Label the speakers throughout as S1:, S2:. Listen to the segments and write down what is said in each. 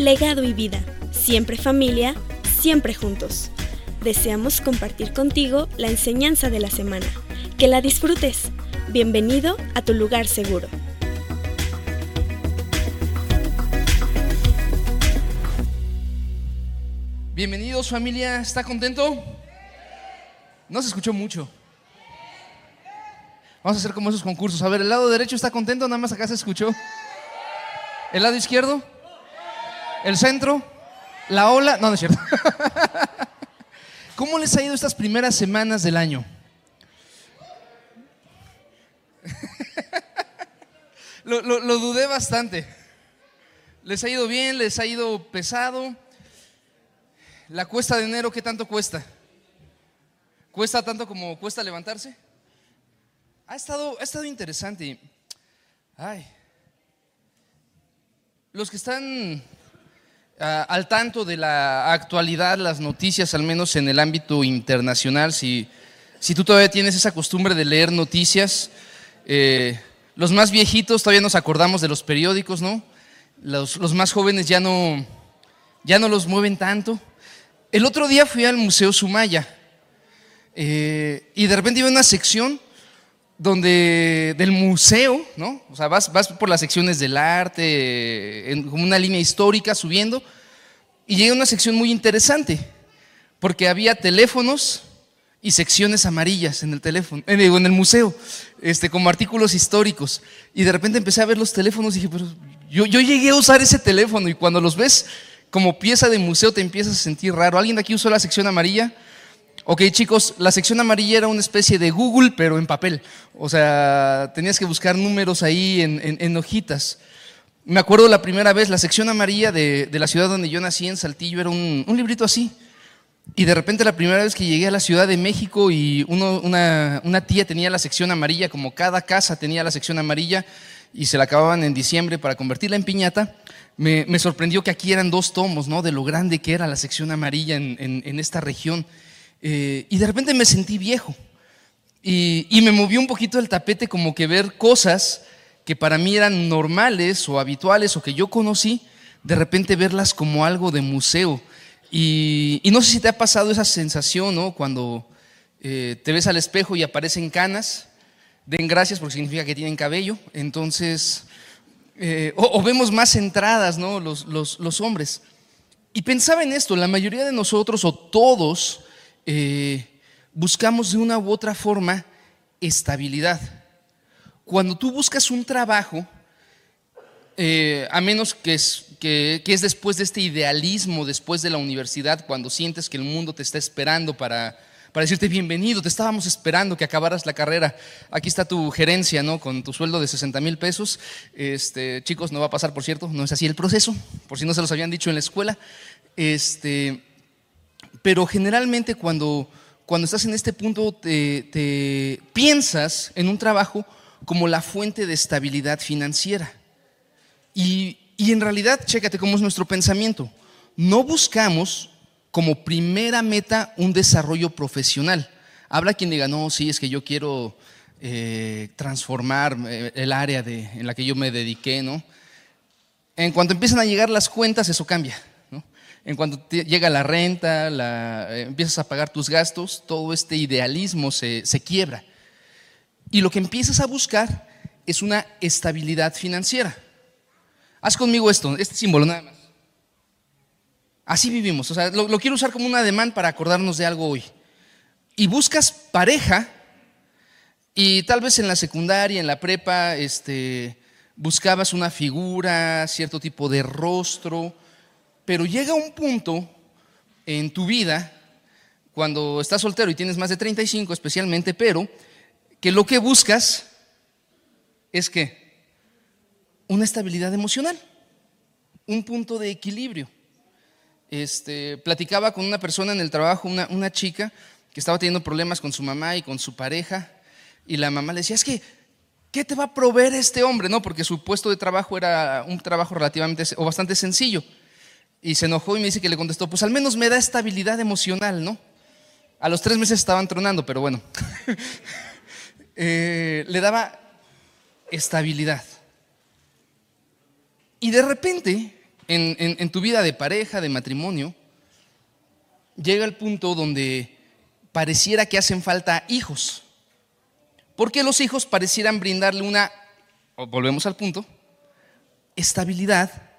S1: legado y vida. Siempre familia, siempre juntos. Deseamos compartir contigo la enseñanza de la semana. Que la disfrutes. Bienvenido a tu lugar seguro.
S2: Bienvenidos familia, ¿está contento? No se escuchó mucho. Vamos a hacer como esos concursos. A ver, el lado derecho está contento, nada más acá se escuchó. ¿El lado izquierdo? ¿El centro? ¿La ola? No, no es cierto. ¿Cómo les ha ido estas primeras semanas del año? lo, lo dudé bastante. ¿Les ha ido bien? ¿Les ha ido pesado? ¿La cuesta de enero qué tanto cuesta? ¿Cuesta tanto como cuesta levantarse? Ha estado, ha estado interesante. Ay. Los que están al tanto de la actualidad, las noticias, al menos en el ámbito internacional, si, si tú todavía tienes esa costumbre de leer noticias, eh, los más viejitos todavía nos acordamos de los periódicos, ¿no? Los, más jóvenes ya no, ya no los mueven tanto. El otro día fui al Museo Sumaya eh, y de repente iba una sección donde del museo, ¿no? O sea, vas, vas por las secciones del arte, como una línea histórica subiendo, y llega una sección muy interesante, porque había teléfonos y secciones amarillas en el teléfono, en el, en el museo, este, como artículos históricos. Y de repente empecé a ver los teléfonos y dije, pero yo, yo llegué a usar ese teléfono y cuando los ves como pieza de museo te empiezas a sentir raro. ¿Alguien de aquí usó la sección amarilla? Ok, chicos, la sección amarilla era una especie de Google, pero en papel. O sea, tenías que buscar números ahí en, hojitas. Me acuerdo la primera vez, la sección amarilla de, la ciudad donde yo nací, en Saltillo, era un, librito así. Y de repente la primera vez que llegué a la Ciudad de México y una, tía tenía la sección amarilla, como cada casa tenía la sección amarilla, y se la acababan en diciembre para convertirla en piñata, me, sorprendió que aquí eran dos tomos, ¿no? De lo grande que era la sección amarilla en esta región. Eh, y de repente me sentí viejo. Y, me movió un poquito el tapete como que ver cosas que para mí eran normales o habituales o que yo conocí, de repente verlas como algo de museo. Y, no sé si te ha pasado esa sensación, ¿no? Cuando eh, te ves al espejo y aparecen canas, den gracias porque significa que tienen cabello. Entonces, eh, o, vemos más entradas, ¿no? Los, los hombres. Y pensaba en esto, la mayoría de nosotros o todos eh, buscamos de una u otra forma estabilidad. Cuando tú buscas un trabajo, eh, a menos que es, que, es después de este idealismo, después de la universidad, cuando sientes que el mundo te está esperando para, para decirte bienvenido, te estábamos esperando que acabaras la carrera. Aquí está tu gerencia, ¿no? Con tu sueldo de 60 mil pesos. Este, chicos, no va a pasar, por cierto, no es así el proceso, por si no se los habían dicho en la escuela. Este, pero generalmente cuando, cuando estás en este punto te, piensas en un trabajo como la fuente de estabilidad financiera. Y, y en realidad, chécate cómo es nuestro pensamiento. No buscamos como primera meta un desarrollo profesional. Habla quien diga, no, sí, es que yo quiero eh, transformar eh, el área de, en la que yo me dediqué, ¿no? En cuanto empiezan a llegar las cuentas, eso cambia en cuanto llega la renta, eh, empiezas a pagar tus gastos, todo este idealismo se, quiebra. Y lo que empiezas a buscar es una estabilidad financiera. Haz conmigo esto, este símbolo nada más. Así vivimos, o sea, lo, quiero usar como un ademán para acordarnos de algo hoy. Y buscas pareja, y tal vez en la secundaria, en la prepa, este, buscabas una figura, cierto tipo de rostro, pero llega un punto en tu vida, cuando estás soltero y tienes más de 35 especialmente, pero que lo que buscas es que una estabilidad emocional, un punto de equilibrio. Este, platicaba con una persona en el trabajo, una, una chica que estaba teniendo problemas con su mamá y con su pareja, y la mamá le decía, es que, ¿qué te va a proveer este hombre? No, porque su puesto de trabajo era un trabajo relativamente o bastante sencillo. Y se enojó y me dice que le contestó, pues al menos me da estabilidad emocional, ¿no? A los tres meses estaban tronando, pero bueno. Eh, le daba estabilidad. Y de repente en, tu vida de pareja, de matrimonio, llega el punto donde pareciera que hacen falta hijos. Porque los hijos parecieran brindarle una, volvemos al punto, estabilidad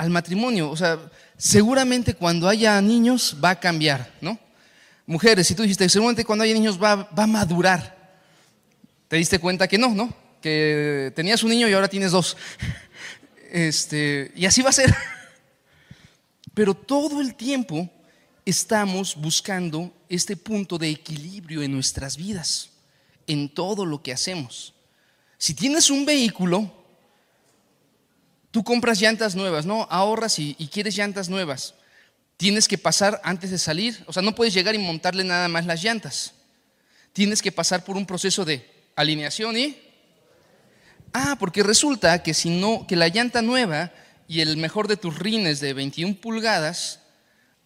S2: al matrimonio. O sea, seguramente cuando haya niños va a cambiar, ¿no? Mujeres, si tú dijiste, seguramente cuando haya niños va, va a madurar. Te diste cuenta que no, ¿no? Que tenías un niño y ahora tienes dos. Este, y así va a ser. Pero todo el tiempo estamos buscando este punto de equilibrio en nuestras vidas, en todo lo que hacemos. Si tienes un vehículo, tú compras llantas nuevas, ¿no? Ahorras y, y quieres llantas nuevas. Tienes que pasar antes de salir, o sea, no puedes llegar y montarle nada más las llantas. Tienes que pasar por un proceso de alineación y Ah, porque resulta que si no, que la llanta nueva y el mejor de tus rines de 21 pulgadas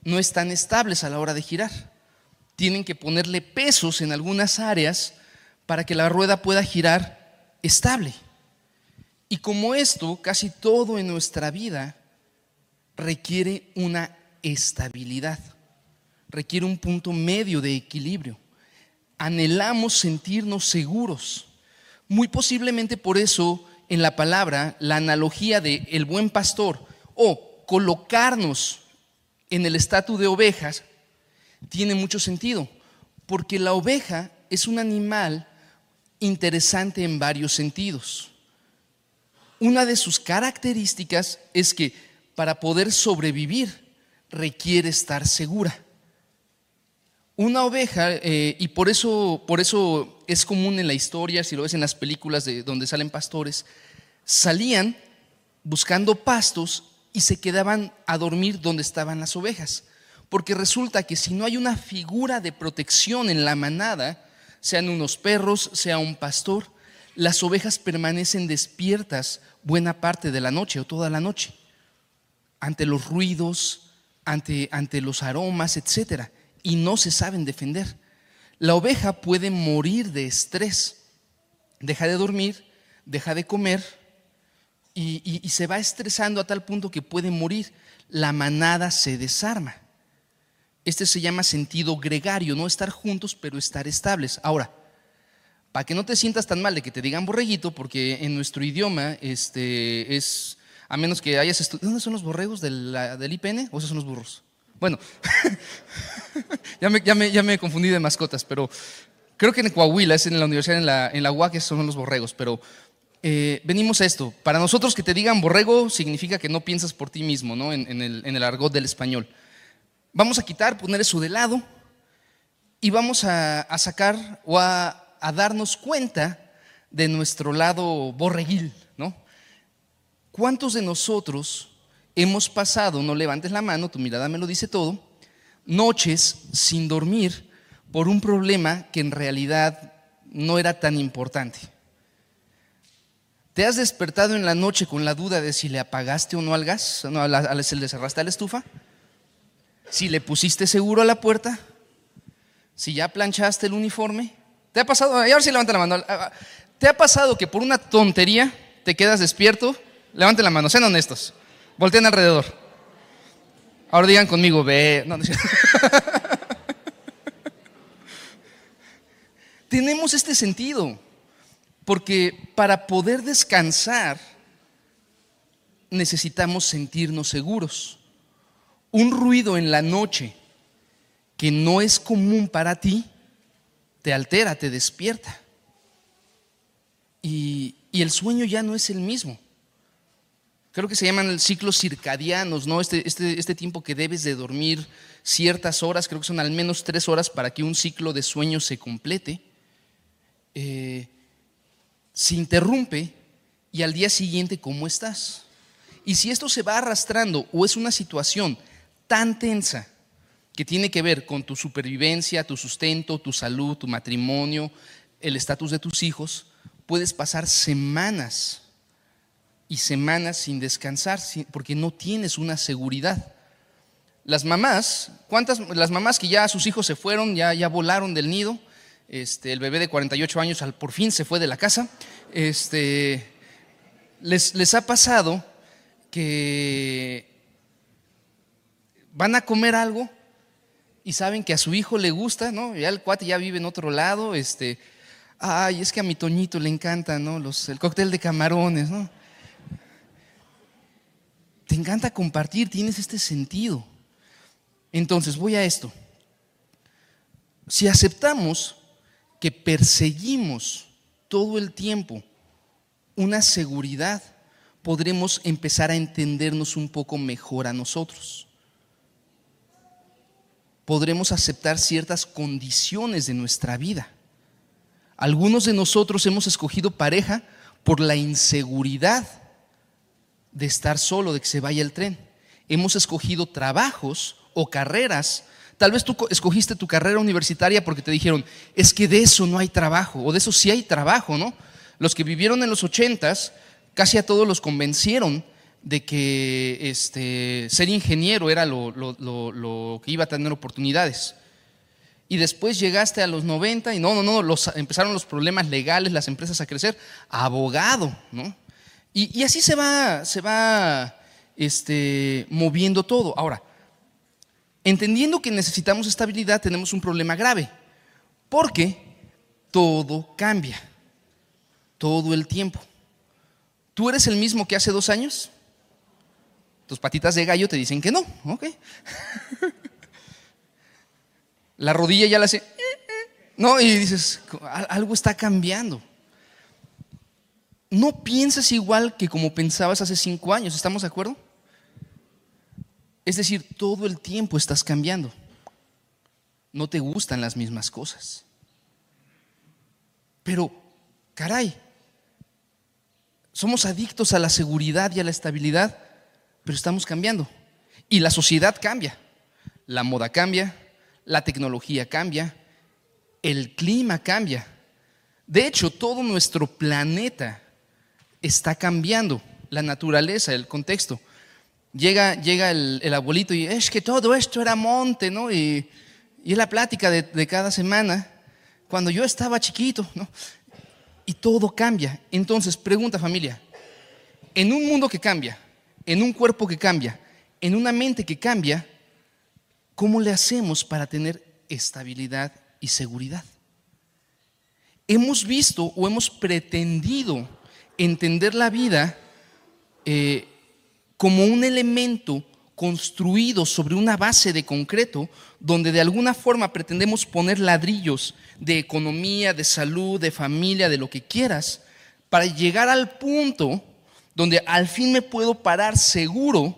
S2: no están estables a la hora de girar. Tienen que ponerle pesos en algunas áreas para que la rueda pueda girar estable. Y como esto, casi todo en nuestra vida requiere una estabilidad, requiere un punto medio de equilibrio. Anhelamos sentirnos seguros muy posiblemente por eso en la palabra la analogía de el buen pastor o colocarnos en el estatus de ovejas tiene mucho sentido, porque la oveja es un animal interesante en varios sentidos. Una de sus características es que para poder sobrevivir requiere estar segura. Una oveja, eh, y por eso, por eso es común en la historia, si lo ves en las películas de donde salen pastores, salían buscando pastos y se quedaban a dormir donde estaban las ovejas. Porque resulta que si no hay una figura de protección en la manada, sean unos perros, sea un pastor, las ovejas permanecen despiertas buena parte de la noche o toda la noche, ante los ruidos, ante, ante los aromas, etcétera y no se saben defender. La oveja puede morir de estrés. Deja de dormir, deja de comer y, se va estresando a tal punto que puede morir. La manada se desarma. Este se llama sentido gregario, no estar juntos, pero estar estables. Ahora, para que no te sientas tan mal de que te digan borreguito, porque en nuestro idioma este, es, a menos que hayas estudiado, ¿dónde son los borregos del, del IPN o esos son los burros? Bueno, ya, me, ya, me, confundí de mascotas, pero creo que en Coahuila, es en la universidad, en la, en la UAC, son los borregos, pero eh, venimos a esto. Para nosotros que te digan borrego significa que no piensas por ti mismo, ¿no? En, el, argot del español. Vamos a quitar, poner eso de lado y vamos a, sacar o a, a, darnos cuenta de nuestro lado borreguil, ¿no? ¿Cuántos de nosotros hemos pasado, no levantes la mano, tu mirada me lo dice todo, noches sin dormir por un problema que en realidad no era tan importante. ¿Te has despertado en la noche con la duda de si le apagaste o no al gas? No, ¿Se le cerraste a la estufa? ¿Si le pusiste seguro a la puerta? ¿Si ya planchaste el uniforme? ¿Te ha pasado? A ver si levanta la mano. ¿Te ha pasado que por una tontería te quedas despierto? Levante la mano, sean honestos. Volteen alrededor. Ahora digan conmigo, ve. Tenemos este sentido, porque para poder descansar necesitamos sentirnos seguros. Un ruido en la noche que no es común para ti, te altera, te despierta. Y, el sueño ya no es el mismo creo que se llaman ciclos circadianos, ¿no? Este, este, este, tiempo que debes de dormir ciertas horas, creo que son al menos tres horas para que un ciclo de sueño se complete, eh, se interrumpe y al día siguiente, ¿cómo estás? Y si esto se va arrastrando o es una situación tan tensa que tiene que ver con tu supervivencia, tu sustento, tu salud, tu matrimonio, el estatus de tus hijos, puedes pasar semanas y semanas sin descansar porque no tienes una seguridad. Las mamás, ¿cuántas? Las mamás que ya sus hijos se fueron, ya, ya volaron del nido, este, el bebé de 48 años al, por fin se fue de la casa, este, les, les ha pasado que van a comer algo y saben que a su hijo le gusta, ¿no? Ya el cuate ya vive en otro lado, este, ay, es que a mi Toñito le encanta, ¿no? Los, el cóctel de camarones, ¿no? Te encanta compartir, tienes este sentido. Entonces, voy a esto. Si aceptamos que perseguimos todo el tiempo una seguridad, podremos empezar a entendernos un poco mejor a nosotros. Podremos aceptar ciertas condiciones de nuestra vida. Algunos de nosotros hemos escogido pareja por la inseguridad de estar solo, de que se vaya el tren. Hemos escogido trabajos o carreras. Tal vez tú escogiste tu carrera universitaria porque te dijeron, es que de eso no hay trabajo, o de eso sí hay trabajo, ¿no? Los que vivieron en los ochentas, casi a todos los convencieron de que este, ser ingeniero era lo, lo, que iba a tener oportunidades. Y después llegaste a los 90 y no, no, no, los, empezaron los problemas legales, las empresas a crecer, abogado, ¿no? Y, y así se va, se va este, moviendo todo. Ahora, entendiendo que necesitamos estabilidad, tenemos un problema grave, porque todo cambia todo el tiempo. ¿Tú eres el mismo que hace dos años? Tus patitas de gallo te dicen que no, ok. La rodilla ya la hace, no, y dices, algo está cambiando. No piensas igual que como pensabas hace cinco años, ¿estamos de acuerdo? Es decir, todo el tiempo estás cambiando. No te gustan las mismas cosas. Pero, caray, somos adictos a la seguridad y a la estabilidad, pero estamos cambiando. Y la sociedad cambia. La moda cambia, la tecnología cambia, el clima cambia. De hecho, todo nuestro planeta está cambiando, la naturaleza, el contexto. Llega, llega el, abuelito y es que todo esto era monte, ¿no? Y, es la plática de, de, cada semana, cuando yo estaba chiquito, ¿no? y todo cambia. Entonces, pregunta familia, en un mundo que cambia, en un cuerpo que cambia, en una mente que cambia, ¿cómo le hacemos para tener estabilidad y seguridad? Hemos visto o hemos pretendido entender la vida eh, como un elemento construido sobre una base de concreto, donde de alguna forma pretendemos poner ladrillos de economía, de salud, de familia, de lo que quieras, para llegar al punto donde al fin me puedo parar seguro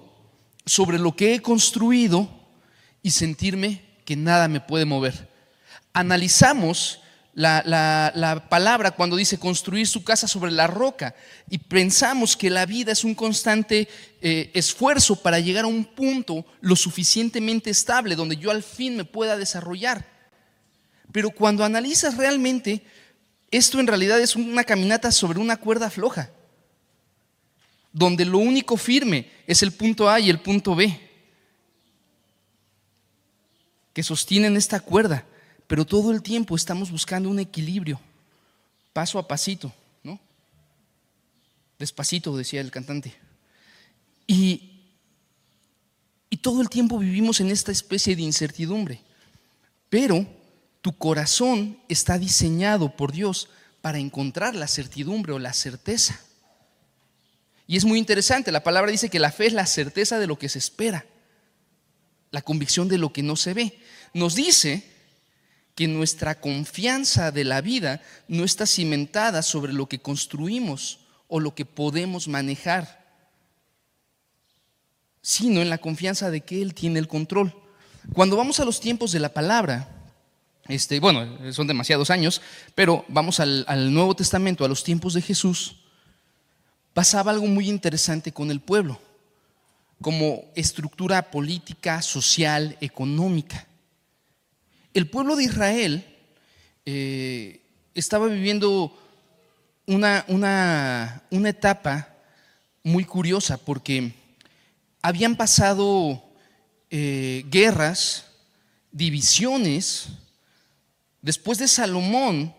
S2: sobre lo que he construido y sentirme que nada me puede mover. Analizamos la, palabra cuando dice construir su casa sobre la roca y pensamos que la vida es un constante eh, esfuerzo para llegar a un punto lo suficientemente estable donde yo al fin me pueda desarrollar. Pero cuando analizas realmente, esto en realidad es una caminata sobre una cuerda floja, donde lo único firme es el punto A y el punto B, que sostienen esta cuerda pero todo el tiempo estamos buscando un equilibrio, paso a pasito, ¿no? Despacito, decía el cantante. Y, y todo el tiempo vivimos en esta especie de incertidumbre, pero tu corazón está diseñado por Dios para encontrar la certidumbre o la certeza. Y es muy interesante, la palabra dice que la fe es la certeza de lo que se espera, la convicción de lo que no se ve. Nos dice que nuestra confianza de la vida no está cimentada sobre lo que construimos o lo que podemos manejar, sino en la confianza de que Él tiene el control. Cuando vamos a los tiempos de la palabra, este, bueno, son demasiados años, pero vamos al, al Nuevo Testamento, a los tiempos de Jesús, pasaba algo muy interesante con el pueblo, como estructura política, social, económica el pueblo de Israel eh, estaba viviendo una, una, etapa muy curiosa porque habían pasado eh, guerras, divisiones. Después de Salomón,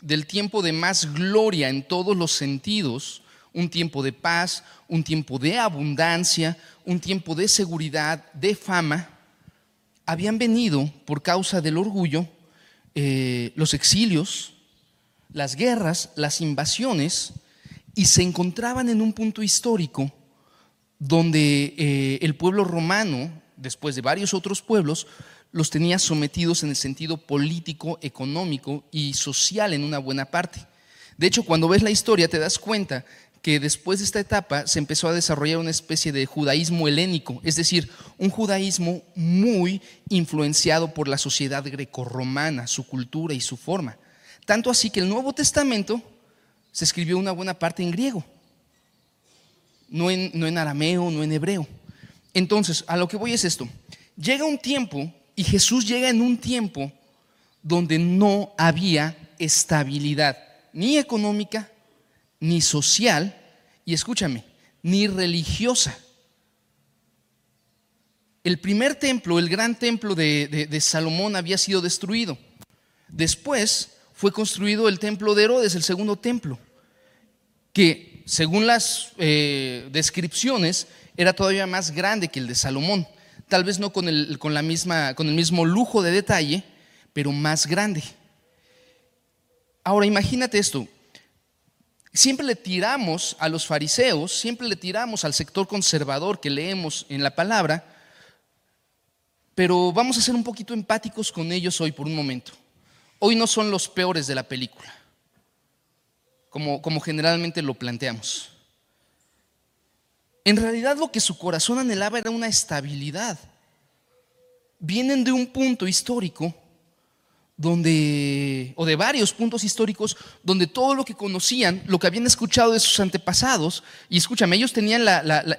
S2: del tiempo de más gloria en todos los sentidos, un tiempo de paz, un tiempo de abundancia, un tiempo de seguridad, de fama, habían venido por causa del orgullo eh, los exilios, las guerras, las invasiones, y se encontraban en un punto histórico donde eh, el pueblo romano, después de varios otros pueblos, los tenía sometidos en el sentido político, económico y social en una buena parte. De hecho, cuando ves la historia te das cuenta que después de esta etapa se empezó a desarrollar una especie de judaísmo helénico, es decir, un judaísmo muy influenciado por la sociedad grecorromana, su cultura y su forma. Tanto así que el Nuevo Testamento se escribió una buena parte en griego, no en, no en arameo, no en hebreo. Entonces, a lo que voy es esto. Llega un tiempo, y Jesús llega en un tiempo donde no había estabilidad, ni económica, ni social, y escúchame, ni religiosa. El primer templo, el gran templo de, Salomón había sido destruido. Después fue construido el templo de Herodes, el segundo templo, que según las eh, descripciones era todavía más grande que el de Salomón. Tal vez no con el, con la misma, con el mismo lujo de detalle, pero más grande. Ahora imagínate esto, Siempre le tiramos a los fariseos, siempre le tiramos al sector conservador que leemos en la palabra, pero vamos a ser un poquito empáticos con ellos hoy por un momento. Hoy no son los peores de la película, como, como generalmente lo planteamos. En realidad lo que su corazón anhelaba era una estabilidad. Vienen de un punto histórico donde, o de varios puntos históricos, donde todo lo que conocían, lo que habían escuchado de sus antepasados, y escúchame, ellos tenían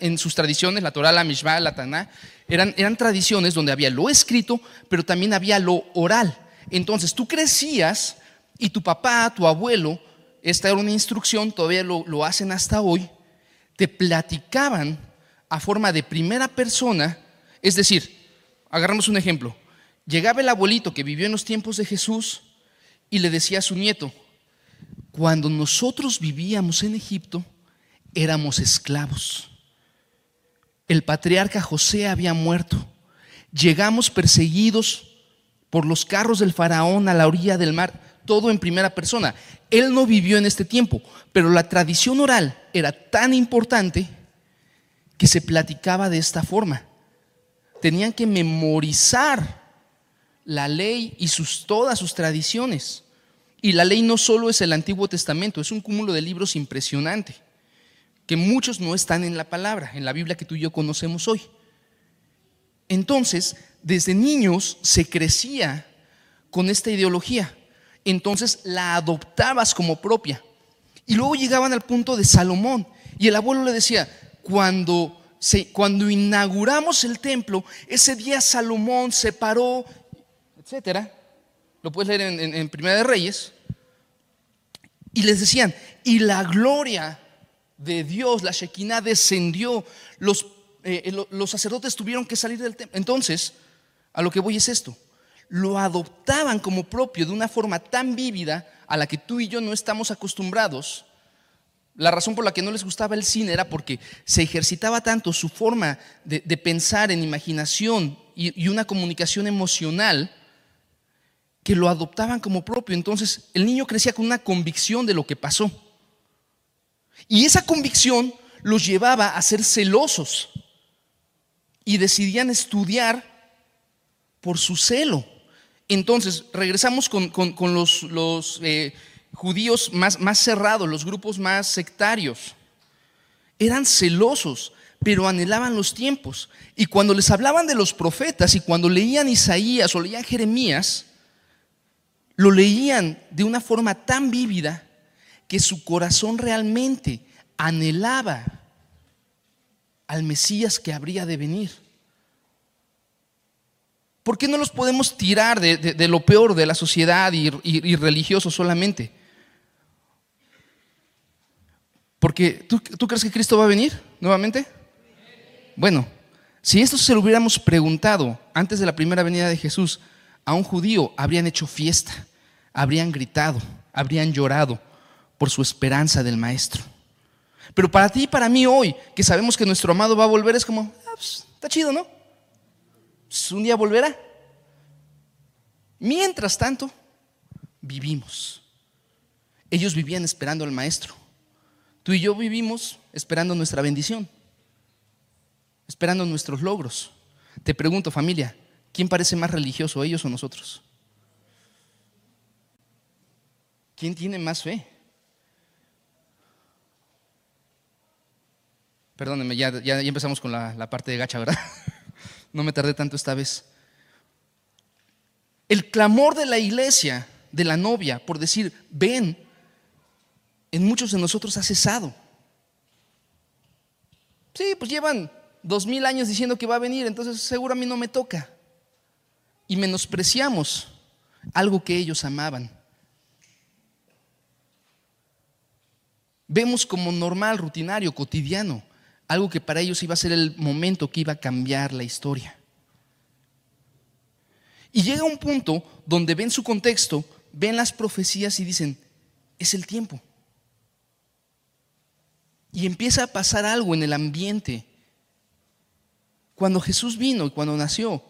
S2: en sus tradiciones, la Torah, la Mishvah, la Taná, eran, eran tradiciones donde había lo escrito, pero también había lo oral. Entonces tú crecías y tu papá, tu abuelo, esta era una instrucción, todavía lo, lo hacen hasta hoy, te platicaban a forma de primera persona, es decir, agarramos un ejemplo, Llegaba el abuelito que vivió en los tiempos de Jesús y le decía a su nieto, cuando nosotros vivíamos en Egipto, éramos esclavos. El patriarca José había muerto. Llegamos perseguidos por los carros del faraón a la orilla del mar, todo en primera persona. Él no vivió en este tiempo, pero la tradición oral era tan importante que se platicaba de esta forma. Tenían que memorizar la ley y sus, todas sus tradiciones. Y la ley no solo es el Antiguo Testamento, es un cúmulo de libros impresionante, que muchos no están en la palabra, en la Biblia que tú y yo conocemos hoy. Entonces, desde niños se crecía con esta ideología. Entonces la adoptabas como propia. Y luego llegaban al punto de Salomón. Y el abuelo le decía, cuando, cuando inauguramos el templo, ese día Salomón se paró etcétera. Lo puedes leer en, Primera de Reyes. Y les decían, y la gloria de Dios, la Shekinah, descendió. Los, eh, los sacerdotes tuvieron que salir del templo. Entonces, a lo que voy es esto. Lo adoptaban como propio de una forma tan vívida a la que tú y yo no estamos acostumbrados. La razón por la que no les gustaba el cine era porque se ejercitaba tanto su forma de, pensar en imaginación y una comunicación emocional que lo adoptaban como propio. Entonces el niño crecía con una convicción de lo que pasó. Y esa convicción los llevaba a ser celosos y decidían estudiar por su celo. Entonces, regresamos con, los, eh, judíos más, más cerrados, los grupos más sectarios. Eran celosos, pero anhelaban los tiempos. Y cuando les hablaban de los profetas y cuando leían Isaías o leían Jeremías, lo leían de una forma tan vívida que su corazón realmente anhelaba al Mesías que habría de venir. ¿Por qué no los podemos tirar de, lo peor de la sociedad y, religioso solamente? Porque ¿tú, ¿tú crees que Cristo va a venir nuevamente? Bueno, si esto se lo hubiéramos preguntado antes de la primera venida de Jesús, a un judío habrían hecho fiesta, habrían gritado, habrían llorado por su esperanza del maestro. Pero para ti y para mí hoy, que sabemos que nuestro amado va a volver, es como, ah, pues, está chido, ¿no? Pues, un día volverá. Mientras tanto, vivimos. Ellos vivían esperando al maestro. Tú y yo vivimos esperando nuestra bendición, esperando nuestros logros. Te pregunto, familia, ¿quién parece más religioso, ellos o nosotros? ¿Quién tiene más fe? Perdónenme, ya, ya, empezamos con la, la parte de gacha, ¿verdad? No me tardé tanto esta vez. El clamor de la iglesia, de la novia, por decir, ven, en muchos de nosotros ha cesado. Sí, pues llevan dos mil años diciendo que va a venir, entonces seguro a mí no me toca. Y menospreciamos algo que ellos amaban. Vemos como normal, rutinario, cotidiano, algo que para ellos iba a ser el momento que iba a cambiar la historia. Y llega un punto donde ven su contexto, ven las profecías y dicen, es el tiempo. Y empieza a pasar algo en el ambiente. Cuando Jesús vino y cuando nació,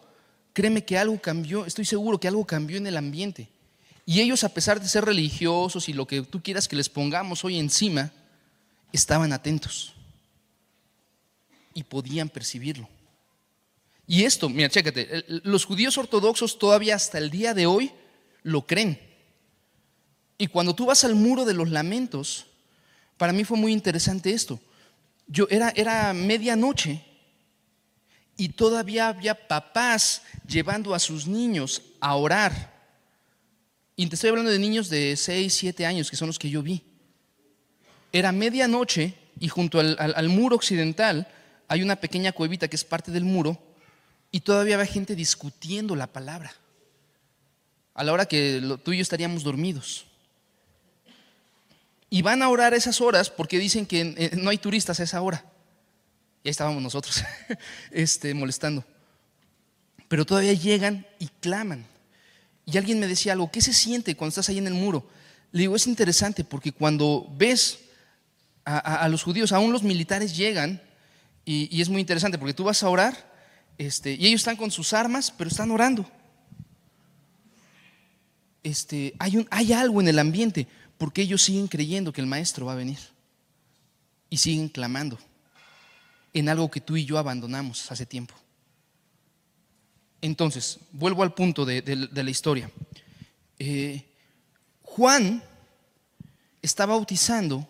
S2: créeme que algo cambió, estoy seguro que algo cambió en el ambiente. Y ellos, a pesar de ser religiosos y lo que tú quieras que les pongamos hoy encima, estaban atentos y podían percibirlo. Y esto, mira, chécate, los judíos ortodoxos todavía hasta el día de hoy lo creen. Y cuando tú vas al muro de los lamentos, para mí fue muy interesante esto. Yo era, era medianoche y todavía había papás llevando a sus niños a orar. Y te estoy hablando de niños de 6, 7 años, que son los que yo vi. Era medianoche y junto al muro occidental hay una pequeña cuevita que es parte del muro y todavía había gente discutiendo la palabra. A la hora que tú y yo estaríamos dormidos. Y van a orar esas horas porque dicen que eh, no hay turistas a esa hora. Y ahí estábamos nosotros este, molestando. Pero todavía llegan y claman. Y alguien me decía algo, ¿qué se siente cuando estás ahí en el muro? Le digo, es interesante porque cuando ves a los judíos, aún los militares llegan y, es muy interesante porque tú vas a orar este, y ellos están con sus armas, pero están orando. Este, hay, un, hay algo en el ambiente porque ellos siguen creyendo que el maestro va a venir y siguen clamando en algo que tú y yo abandonamos hace tiempo. Entonces, vuelvo al punto de, la historia. Eh, Juan está bautizando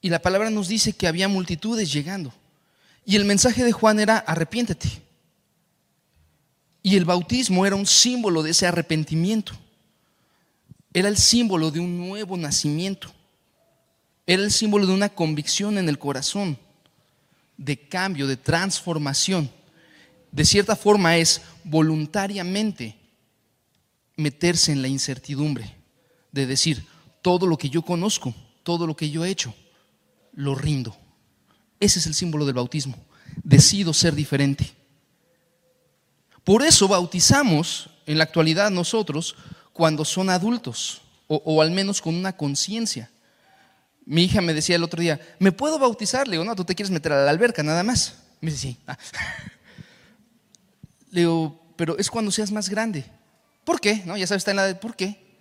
S2: y la palabra nos dice que había multitudes llegando. Y el mensaje de Juan era arrepiéntete. Y el bautismo era un símbolo de ese arrepentimiento. Era el símbolo de un nuevo nacimiento. Era el símbolo de una convicción en el corazón, de cambio, de transformación. De cierta forma es voluntariamente meterse en la incertidumbre, de decir, todo lo que yo conozco, todo lo que yo he hecho, lo rindo. Ese es el símbolo del bautismo. Decido ser diferente. Por eso bautizamos en la actualidad nosotros cuando son adultos o, al menos con una conciencia. Mi hija me decía el otro día, ¿me puedo bautizar? Le digo, no, tú te quieres meter a la alberca nada más. Me dice, sí. Ah. Le digo, pero es cuando seas más grande. ¿Por qué? ¿No? Ya sabes, está en la de ¿por qué?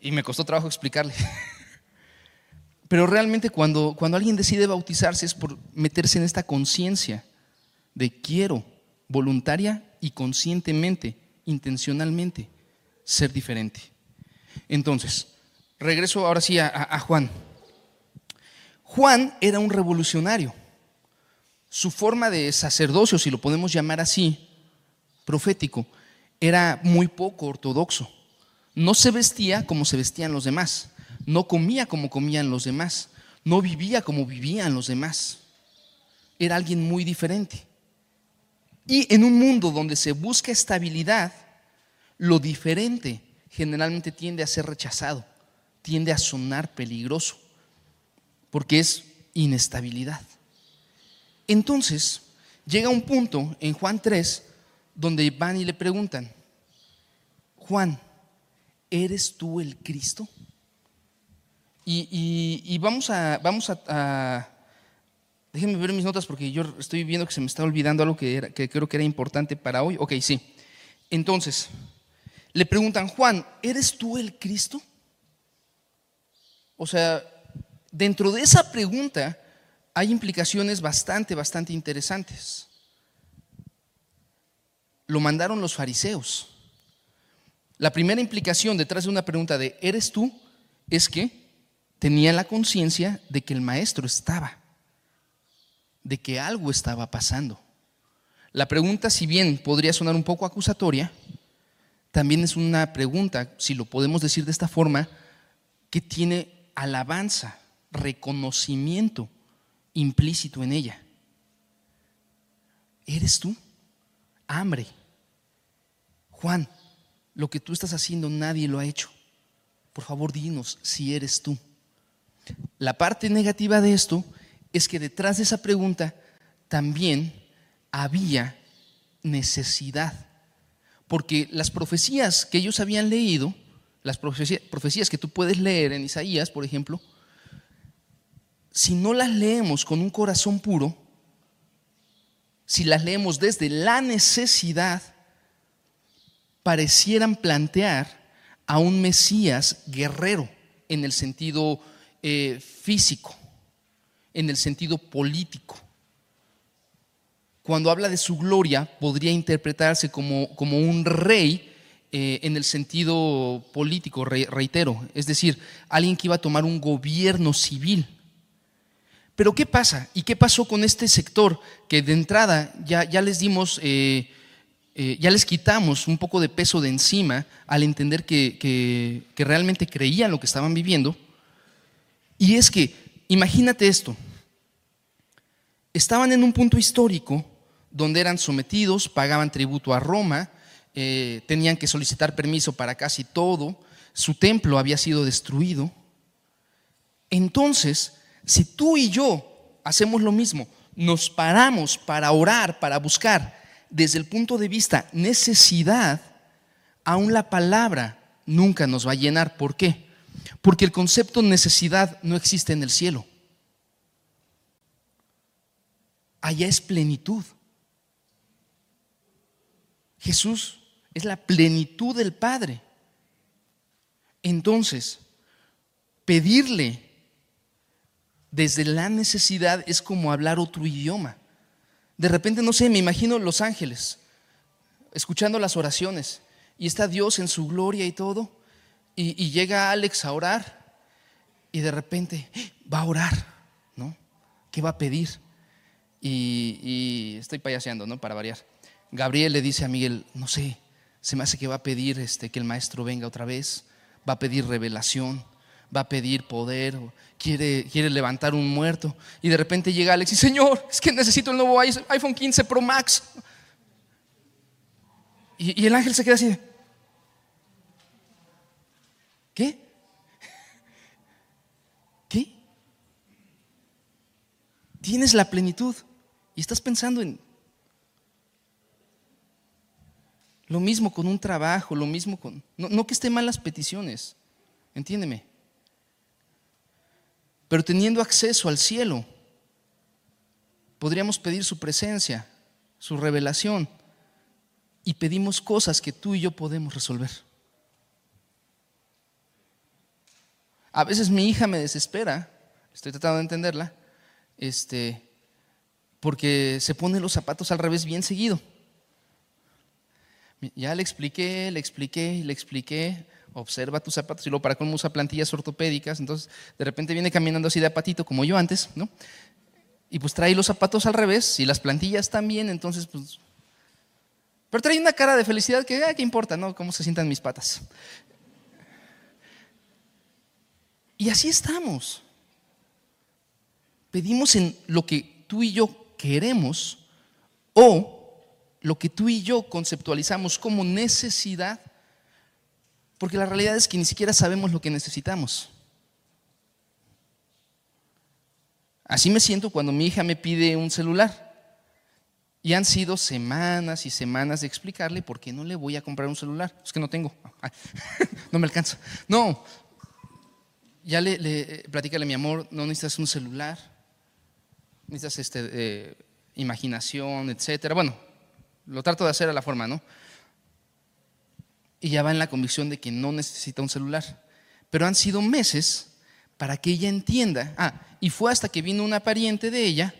S2: Y me costó trabajo explicarle. Pero realmente cuando, cuando alguien decide bautizarse es por meterse en esta conciencia de quiero voluntaria y conscientemente, intencionalmente, ser diferente. Entonces, regreso ahora sí a, Juan. Juan era un revolucionario. Su forma de sacerdocio, si lo podemos llamar así, profético, era muy poco ortodoxo. No se vestía como se vestían los demás no comía como comían los demás, no vivía como vivían los demás. Era alguien muy diferente. Y en un mundo donde se busca estabilidad, lo diferente generalmente tiende a ser rechazado, tiende a sonar peligroso, porque es inestabilidad. Entonces, llega un punto en Juan 3 donde van y le preguntan, Juan, ¿eres tú el Cristo? Y, vamos a, vamos a, Déjenme ver mis notas porque yo estoy viendo que se me está olvidando algo que, que creo que era importante para hoy. Ok, sí. Entonces, le preguntan, Juan, ¿eres tú el Cristo? O sea, dentro de esa pregunta hay implicaciones bastante, bastante interesantes. Lo mandaron los fariseos. La primera implicación detrás de una pregunta de ¿eres tú? es que tenía la conciencia de que el maestro estaba, de que algo estaba pasando. La pregunta, si bien podría sonar un poco acusatoria, también es una pregunta, si lo podemos decir de esta forma, que tiene alabanza, reconocimiento implícito en ella. ¿Eres tú? Hambre. Juan, lo que tú estás haciendo nadie lo ha hecho. Por favor, dinos si eres tú. La parte negativa de esto es que detrás de esa pregunta también había necesidad. Porque las profecías que ellos habían leído, las profecías, que tú puedes leer en Isaías, por ejemplo, si no las leemos con un corazón puro, si las leemos desde la necesidad, parecieran plantear a un Mesías guerrero en el sentido eh, físico, en el sentido político. Cuando habla de su gloria, podría interpretarse como, como un rey eh, en el sentido político, reitero, es decir, alguien que iba a tomar un gobierno civil. Pero ¿qué pasa? ¿Y qué pasó con este sector que de entrada ya, ya les dimos eh, eh, ya les quitamos un poco de peso de encima al entender que, realmente creían lo que estaban viviendo. Y es que, imagínate esto, estaban en un punto histórico donde eran sometidos, pagaban tributo a Roma, eh, tenían que solicitar permiso para casi todo, su templo había sido destruido. Entonces, si tú y yo hacemos lo mismo, nos paramos para orar, para buscar desde el punto de vista necesidad, aún la palabra nunca nos va a llenar. ¿Por qué? Porque el concepto necesidad no existe en el cielo. Allá es plenitud. Jesús es la plenitud del Padre. Entonces, pedirle desde la necesidad es como hablar otro idioma. De repente, no sé, me imagino los ángeles escuchando las oraciones y está Dios en su gloria y todo. Y, llega Alex a orar y de repente ¡eh! va a orar, ¿no? ¿Qué va a pedir? Y, estoy payaseando, ¿no? Para variar. Gabriel le dice a Miguel, no sé, se me hace que va a pedir este, que el maestro venga otra vez, va a pedir revelación va a pedir poder, quiere, quiere levantar un muerto. Y de repente llega Alex y, Señor, es que necesito el nuevo iPhone 15 Pro Max. Y, y el ángel se queda así. ¿Qué? ¿Qué? Tienes la plenitud y estás pensando en lo mismo con un trabajo, lo mismo con... No, que estén mal las peticiones, entiéndeme. Pero teniendo acceso al cielo, podríamos pedir su presencia, su revelación, y pedimos cosas que tú y yo podemos resolver. A veces mi hija me desespera, estoy tratando de entenderla, este, porque se pone los zapatos al revés bien seguido. Ya le expliqué, le expliqué, le expliqué, observa tus zapatos y luego para cómo usa plantillas ortopédicas, entonces de repente viene caminando así de apatito como yo antes, ¿no? Y pues trae los zapatos al revés y las plantillas también, entonces pues... Pero trae una cara de felicidad que, ah, ¿qué importa, no? ¿Cómo se sientan mis patas? Y así estamos. Pedimos en lo que tú y yo queremos o lo que tú y yo conceptualizamos como necesidad porque la realidad es que ni siquiera sabemos lo que necesitamos. Así me siento cuando mi hija me pide un celular. Y han sido semanas y semanas de explicarle por qué no le voy a comprar un celular. Es que no tengo. no me alcanza. No. ya le, le platícale, mi amor, no necesitas un celular, necesitas este, eh, imaginación, etcétera. Bueno, lo trato de hacer a la forma, ¿no? Y ya va en la convicción de que no necesita un celular. Pero han sido meses para que ella entienda. Ah, y fue hasta que vino una pariente de ella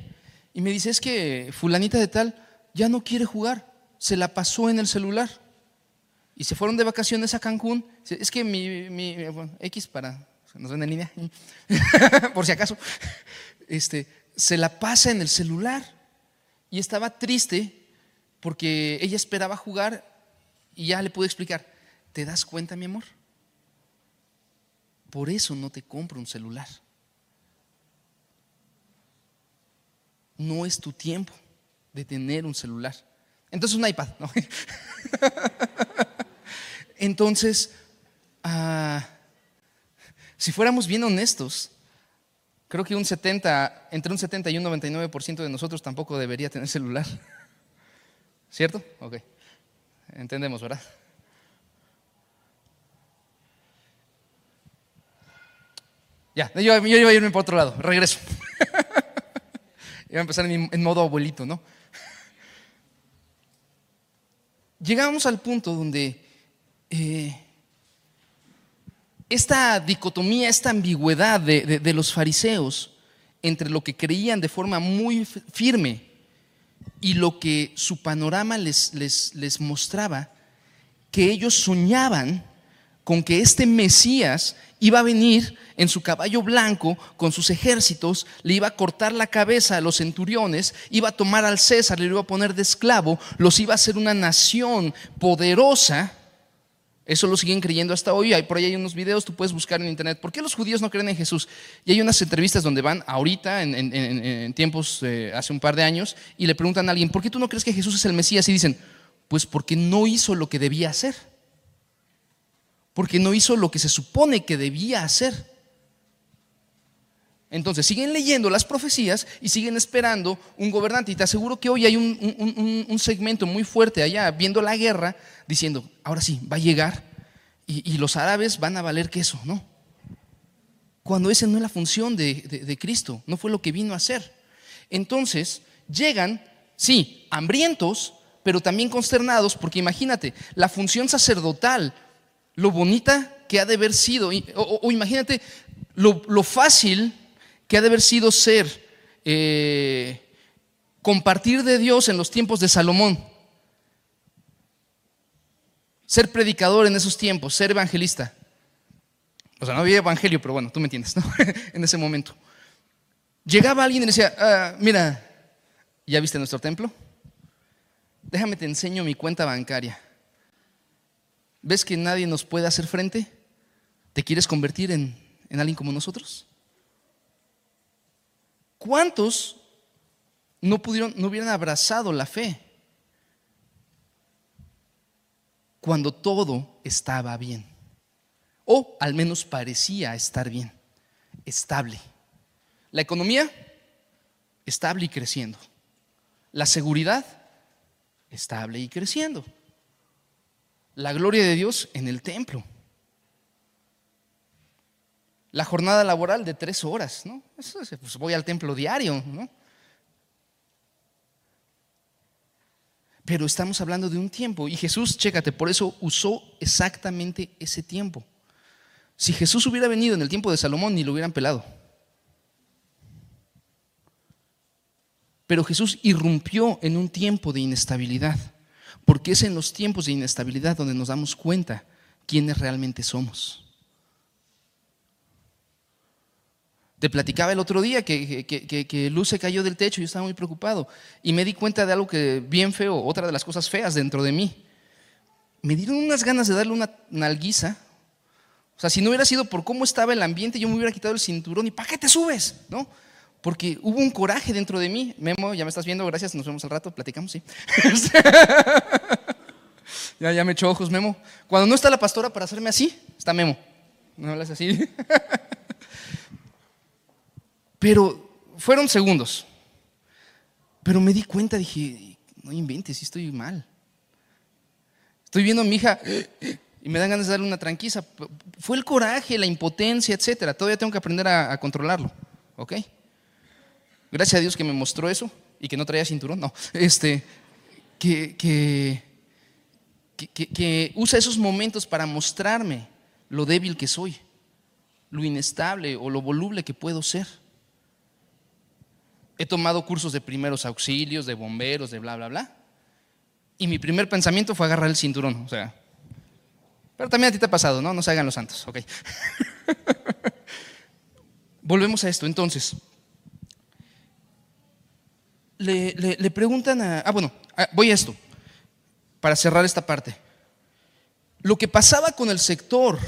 S2: y me dice, es que fulanita de tal ya no quiere jugar, se la pasó en el celular. Y se fueron de vacaciones a Cancún. Es que mi, mi X para, nos ven en línea, por si acaso, este, se la pasa en el celular. Y estaba triste porque ella esperaba jugar y ya le pude explicar, ¿te das cuenta, mi amor? Por eso no te compro un celular. No es tu tiempo de tener un celular. Entonces un iPad, ¿no? Entonces, ah, si fuéramos bien honestos, creo que un 70, entre un 70 y un 99% de nosotros tampoco debería tener celular. ¿Cierto? Ok. Entendemos, ¿verdad? Ya, yo, iba a irme por otro lado, regreso. iba a empezar en, modo abuelito, ¿no? Llegamos al punto donde eh, esta dicotomía, esta ambigüedad de, los fariseos entre lo que creían de forma muy firme y lo que su panorama les, les, les mostraba, que ellos soñaban con que este Mesías iba a venir en su caballo blanco con sus ejércitos, le iba a cortar la cabeza a los centuriones, iba a tomar al César, le iba a poner de esclavo, los iba a hacer una nación poderosa. Eso lo siguen creyendo hasta hoy. Hay, por ahí hay unos videos, tú puedes buscar en internet. ¿Por qué los judíos no creen en Jesús? Y hay unas entrevistas donde van ahorita, en, tiempos, eh, hace un par de años, y le preguntan a alguien, ¿por qué tú no crees que Jesús es el Mesías? Y dicen, pues porque no hizo lo que debía hacer porque no hizo lo que se supone que debía hacer. Entonces siguen leyendo las profecías y siguen esperando un gobernante. Y te aseguro que hoy hay un, segmento muy fuerte allá viendo la guerra diciendo, ahora sí, va a llegar y, los árabes van a valer queso, ¿no? Cuando esa no es la función de, de Cristo, no fue lo que vino a hacer. Entonces llegan, sí, hambrientos, pero también consternados, porque imagínate, la función sacerdotal lo bonita que ha de haber sido, o, imagínate lo, fácil que ha de haber sido ser, eh, compartir de Dios en los tiempos de Salomón, ser predicador en esos tiempos, ser evangelista. O sea, no había evangelio, pero bueno, tú me entiendes, ¿no? en ese momento. Llegaba alguien y decía, ah, mira, ¿ya viste nuestro templo? Déjame te enseño mi cuenta bancaria. ¿Ves que nadie nos puede hacer frente? ¿Te quieres convertir en, alguien como nosotros? ¿Cuántos no pudieron, no hubieran abrazado la fe cuando todo estaba bien? O al menos parecía estar bien, estable. La economía, estable y creciendo. La seguridad, estable y creciendo la gloria de Dios en el templo. La jornada laboral de tres horas, ¿no? pues voy al templo diario, ¿no? Pero estamos hablando de un tiempo y Jesús, chécate, por eso usó exactamente ese tiempo. Si Jesús hubiera venido en el tiempo de Salomón, ni lo hubieran pelado. Pero Jesús irrumpió en un tiempo de inestabilidad. Porque es en los tiempos de inestabilidad donde nos damos cuenta quiénes realmente somos. Te platicaba el otro día que, que, Luz se cayó del techo yo estaba muy preocupado. Y me di cuenta de algo que bien feo, otra de las cosas feas dentro de mí. Me dieron unas ganas de darle una nalguiza. O sea, si no hubiera sido por cómo estaba el ambiente, yo me hubiera quitado el cinturón y ¿para qué te subes? ¿No? Porque hubo un coraje dentro de mí. Memo, ya me estás viendo, gracias, nos vemos al rato, platicamos, sí. ya, ya me echó ojos, Memo. Cuando no está la pastora para hacerme así, está Memo. No hablas así. Pero fueron segundos. Pero me di cuenta, dije, no inventes, estoy mal. Estoy viendo a mi hija y me dan ganas de darle una tranquiza. Fue el coraje, la impotencia, etcétera. Todavía tengo que aprender a, controlarlo. ¿Ok? Gracias a Dios que me mostró eso y que no traía cinturón. No, este, que, que, que usa esos momentos para mostrarme lo débil que soy, lo inestable o lo voluble que puedo ser. He tomado cursos de primeros auxilios, de bomberos, de bla, bla, bla. Y mi primer pensamiento fue agarrar el cinturón. O sea, pero también a ti te ha pasado, ¿no? No se hagan los santos, ok. Volvemos a esto, entonces. Le, le, preguntan a... Ah, bueno, ah, voy a esto, para cerrar esta parte. Lo que pasaba con el sector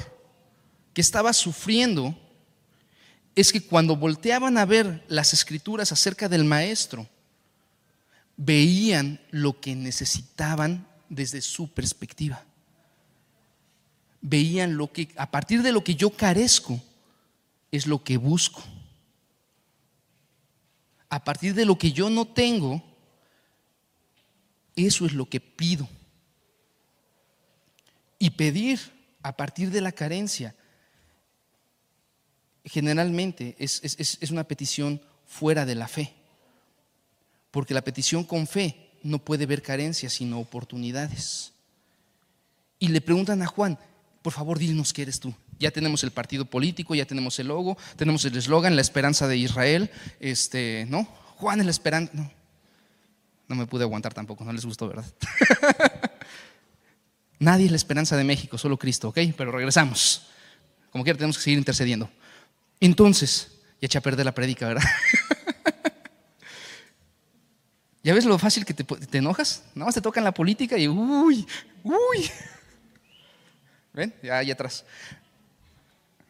S2: que estaba sufriendo es que cuando volteaban a ver las escrituras acerca del maestro, veían lo que necesitaban desde su perspectiva veían lo que, a partir de lo que yo carezco, es lo que busco. A partir de lo que yo no tengo, eso es lo que pido. Y pedir a partir de la carencia, generalmente es, es una petición fuera de la fe. Porque la petición con fe no puede ver carencias, sino oportunidades. Y le preguntan a Juan, por favor, dinos que eres tú. Ya tenemos el partido político, ya tenemos el logo, tenemos el eslogan, la esperanza de Israel. Este, ¿no? Juan es la esperanza. No. no me pude aguantar tampoco, no les gustó, ¿verdad? Nadie es la esperanza de México, solo Cristo, ¿ok? Pero regresamos. Como quiera, tenemos que seguir intercediendo. Entonces, ya eché a perder la predica, ¿verdad? ¿Ya ves lo fácil que te, enojas? Nada más te tocan la política y uy, uy. ¿Ven? Ya ahí atrás.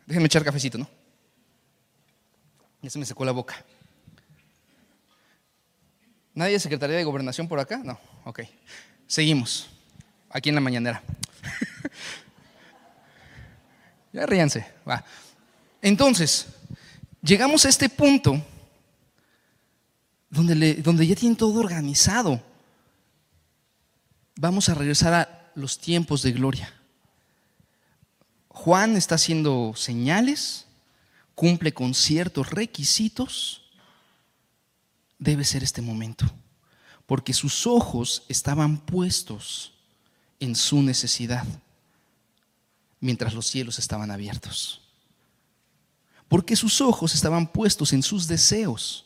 S2: Déjenme echar cafecito, ¿no? Ya se me secó la boca. ¿Nadie de Secretaría de Gobernación por acá? No, ok. Seguimos. Aquí en la mañanera. ya ríanse, va. Entonces, llegamos a este punto donde, donde ya tienen todo organizado. Vamos a regresar a los tiempos de gloria. Juan está haciendo señales, cumple con ciertos requisitos, debe ser este momento, porque sus ojos estaban puestos en su necesidad, mientras los cielos estaban abiertos. Porque sus ojos estaban puestos en sus deseos.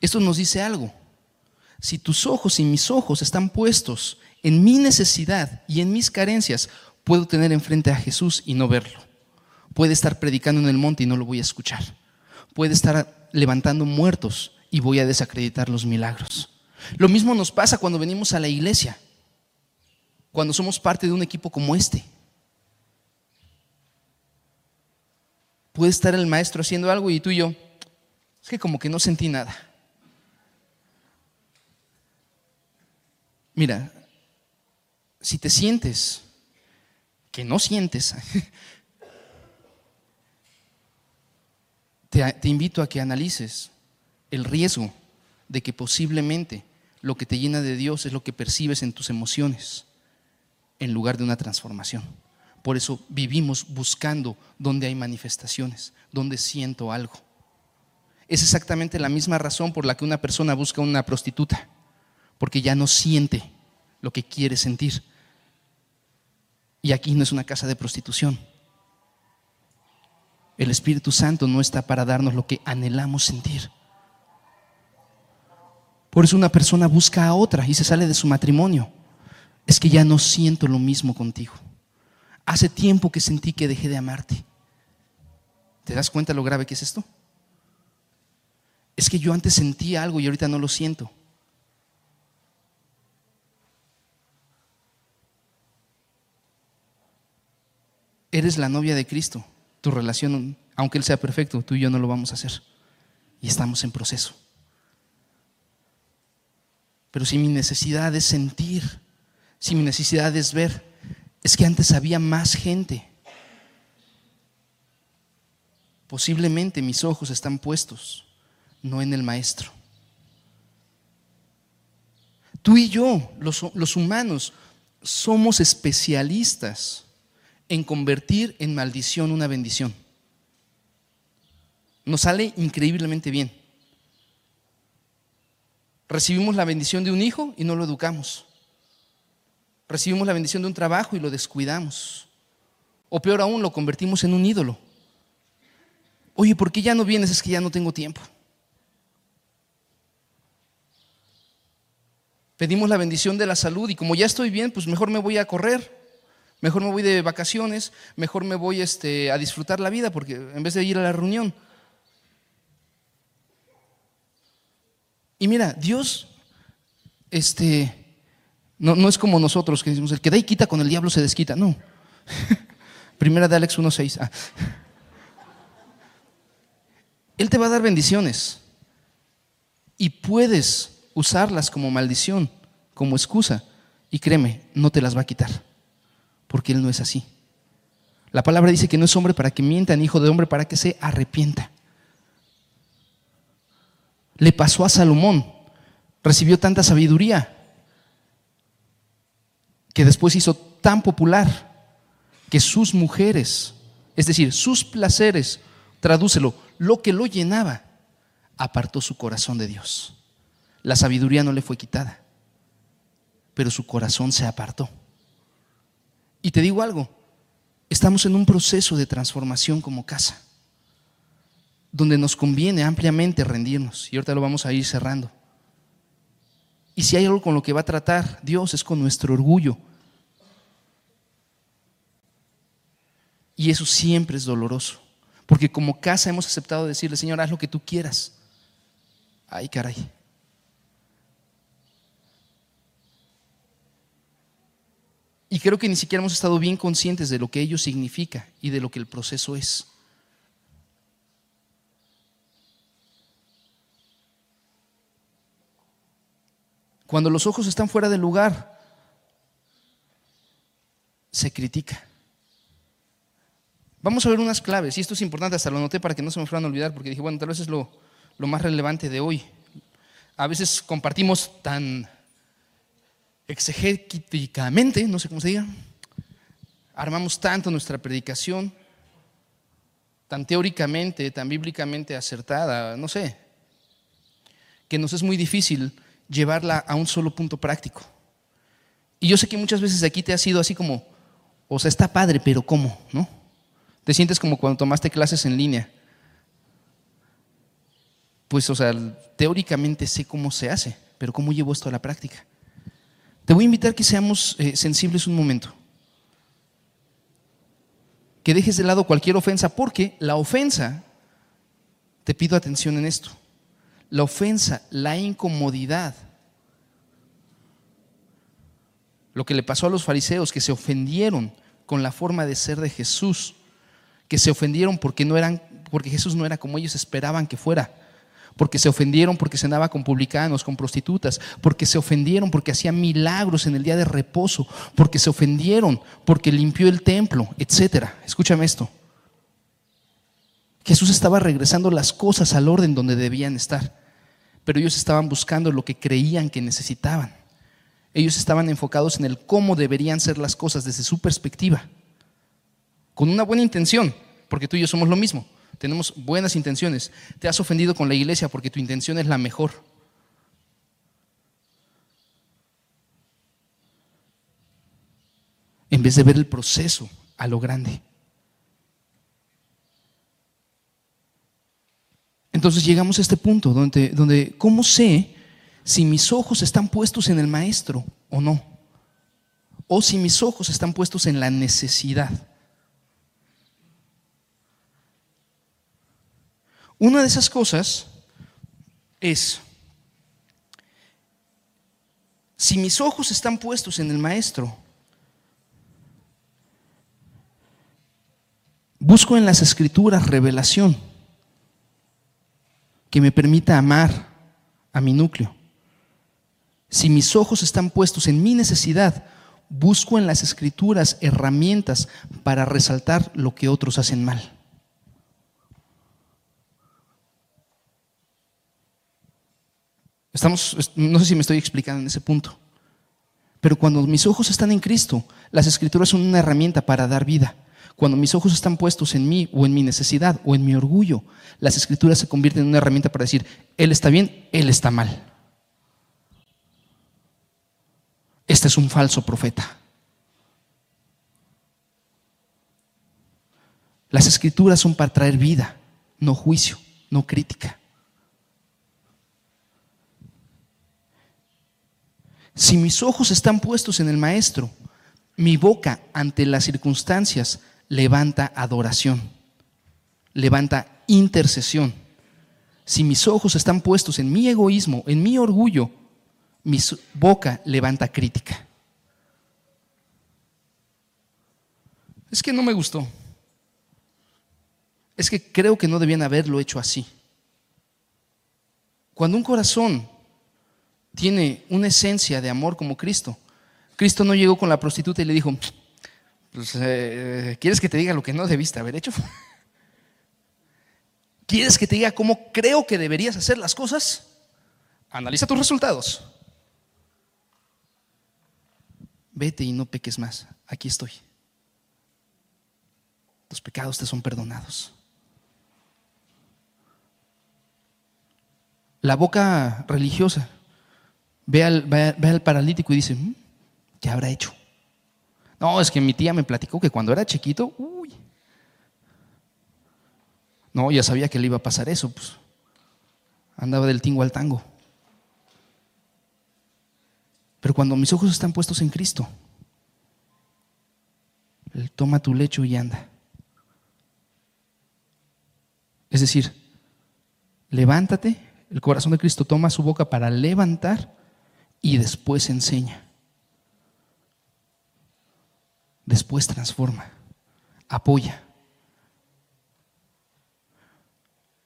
S2: Esto nos dice algo. Si tus ojos y mis ojos están puestos en mi necesidad y en mis carencias, Puedo tener enfrente a Jesús y no verlo. Puede estar predicando en el monte y no lo voy a escuchar. Puede estar levantando muertos y voy a desacreditar los milagros. Lo mismo nos pasa cuando venimos a la iglesia, cuando somos parte de un equipo como este. Puede estar el maestro haciendo algo y tú y yo, es que como que no sentí nada. Mira, si te sientes que no sientes, te, te invito a que analices el riesgo de que posiblemente lo que te llena de Dios es lo que percibes en tus emociones en lugar de una transformación. Por eso vivimos buscando donde hay manifestaciones, donde siento algo. Es exactamente la misma razón por la que una persona busca una prostituta, porque ya no siente lo que quiere sentir, y aquí no es una casa de prostitución. El Espíritu Santo no está para darnos lo que anhelamos sentir. Por eso una persona busca a otra y se sale de su matrimonio. Es que ya no siento lo mismo contigo. Hace tiempo que sentí que dejé de amarte. ¿Te das cuenta lo grave que es esto? Es que yo antes sentía algo y ahorita no lo siento. eres la novia de Cristo. Tu relación, aunque Él sea perfecto, tú y yo no lo vamos a hacer. Y estamos en proceso. Pero si mi necesidad es sentir, si mi necesidad es ver, es que antes había más gente. Posiblemente mis ojos están puestos, no en el Maestro. Tú y yo, los, humanos, somos especialistas en convertir en maldición una bendición. Nos sale increíblemente bien. Recibimos la bendición de un hijo y no lo educamos. Recibimos la bendición de un trabajo y lo descuidamos. O peor aún, lo convertimos en un ídolo. Oye, ¿por qué ya no vienes? Es que ya no tengo tiempo. Pedimos la bendición de la salud y como ya estoy bien, pues mejor me voy a correr, mejor me voy de vacaciones, mejor me voy este, a disfrutar la vida porque en vez de ir a la reunión. Y mira, Dios, este, no, no es como nosotros que decimos, el que da y quita con el diablo se desquita. No. Primera de Alex 1.6. Ah. Él te va a dar bendiciones y puedes usarlas como maldición, como excusa. Y créeme, no te las va a quitar, porque Él no es así. La palabra dice que no es hombre para que mienta, ni hijo de hombre para que se arrepienta. Le pasó a Salomón, recibió tanta sabiduría que después hizo tan popular que sus mujeres, es decir, sus placeres, tradúcelo, lo que lo llenaba, apartó su corazón de Dios. La sabiduría no le fue quitada, pero su corazón se apartó. Y te digo algo, estamos en un proceso de transformación como casa, donde nos conviene ampliamente rendirnos, y ahorita lo vamos a ir cerrando. Y si hay algo con lo que va a tratar Dios es con nuestro orgullo. Y eso siempre es doloroso. Porque como casa hemos aceptado decirle, Señor, haz lo que tú quieras. Ay, caray. Y creo que ni siquiera hemos estado bien conscientes de lo que ello significa y de lo que el proceso es. Cuando los ojos están fuera del lugar, se critica. Vamos a ver unas claves, y esto es importante, hasta lo noté para que no se me fueran a olvidar, porque dije, bueno, tal vez es lo, lo más relevante de hoy. A veces compartimos tan exegéticamente, no sé cómo se diga, armamos tanto nuestra predicación, tan teóricamente, tan bíblicamente acertada, no sé, que nos es muy difícil llevarla a un solo punto práctico. Y yo sé que muchas veces aquí te ha sido así como, o sea, está padre, pero ¿cómo? ¿No? Te sientes como cuando tomaste clases en línea. Pues, o sea, teóricamente sé cómo se hace, pero ¿cómo llevo esto a la práctica? Te voy a invitar que seamos eh, sensibles un momento. Que dejes de lado cualquier ofensa, porque la ofensa, te pido atención en esto, la ofensa, la incomodidad, lo que le pasó a los fariseos, que se ofendieron con la forma de ser de Jesús, que se ofendieron porque no eran, porque Jesús no era como ellos esperaban que fuera, porque se ofendieron porque se andaba con publicanos, con prostitutas, porque se ofendieron porque hacía milagros en el día de reposo, porque se ofendieron porque limpió el templo, etcétera. Escúchame esto. Jesús estaba regresando las cosas al orden donde debían estar, pero ellos estaban buscando lo que creían que necesitaban. Ellos estaban enfocados en el cómo deberían ser las cosas desde su perspectiva con una buena intención, porque tú y yo somos lo mismo, tenemos buenas intenciones. Te has ofendido con la iglesia porque tu intención es la mejor. En vez de ver el proceso a lo grande. Entonces llegamos a este punto donde, donde ¿cómo sé si mis ojos están puestos en el maestro o no? O si mis ojos están puestos en la necesidad. Una de esas cosas es, si mis ojos están puestos en el Maestro, busco en las escrituras revelación que me permita amar a mi núcleo. Si mis ojos están puestos en mi necesidad, busco en las escrituras herramientas para resaltar lo que otros hacen mal. Estamos, no sé si me estoy explicando en ese punto. Pero cuando mis ojos están en Cristo, las escrituras son una herramienta para dar vida. Cuando mis ojos están puestos en mí o en mi necesidad o en mi orgullo, las escrituras se convierten en una herramienta para decir, Él está bien, Él está mal. Este es un falso profeta. Las escrituras son para traer vida, no juicio, no crítica. Si mis ojos están puestos en el Maestro, mi boca ante las circunstancias levanta adoración, levanta intercesión. Si mis ojos están puestos en mi egoísmo, en mi orgullo, mi boca levanta crítica. Es que no me gustó. Es que creo que no debían haberlo hecho así. Cuando un corazón tiene una esencia de amor como Cristo, Cristo no llegó con la prostituta y le dijo, pues, eh, ¿quieres que te diga lo que no debiste haber hecho? ¿Quieres que te diga cómo creo que deberías hacer las cosas? Analiza tus resultados. Vete y no peques más. Aquí estoy. Tus pecados te son perdonados. La boca religiosa ve al, paralítico y dice, mm, ¿qué habrá hecho? No, es que mi tía me platicó que cuando era chiquito, uy. No, ya sabía que le iba a pasar eso, pues. Andaba del tingo al tango. Pero cuando mis ojos están puestos en Cristo, Él toma tu lecho y anda. Es decir, levántate, el corazón de Cristo toma su boca para levantar y después enseña. Después transforma, apoya.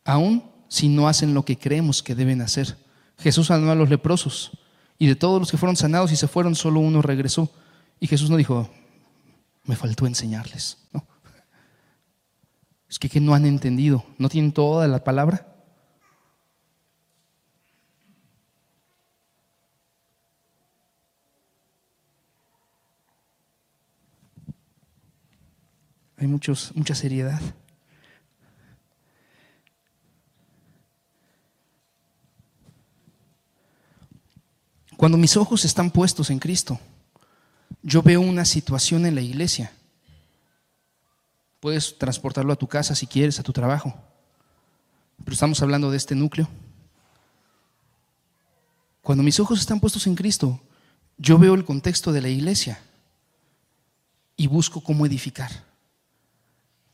S2: Aún si no hacen lo que creemos que deben hacer. Jesús sanó a los leprosos y de todos los que fueron sanados y se fueron, solo uno regresó. Y Jesús no dijo, me faltó enseñarles. Es que, que no han entendido, no tienen toda la palabra. Hay muchos, mucha seriedad. Cuando mis ojos están puestos en Cristo, yo veo una situación en la iglesia. Puedes transportarlo a tu casa si quieres, a tu trabajo. Pero estamos hablando de este núcleo. Cuando mis ojos están puestos en Cristo, yo veo el contexto de la iglesia y busco cómo edificar.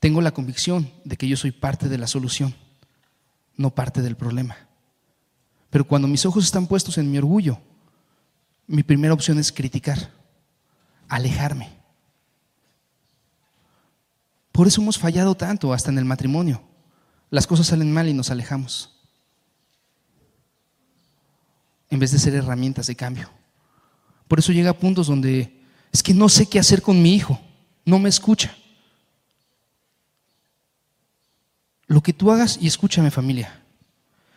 S2: Tengo la convicción de que yo soy parte de la solución, no parte del problema. Pero cuando mis ojos están puestos en mi orgullo, mi primera opción es criticar, alejarme. Por eso hemos fallado tanto hasta en el matrimonio. Las cosas salen mal y nos alejamos. En vez de ser herramientas de cambio. Por eso llega a puntos donde es que no sé qué hacer con mi hijo, no me escucha. Lo que tú hagas, y escúchame familia,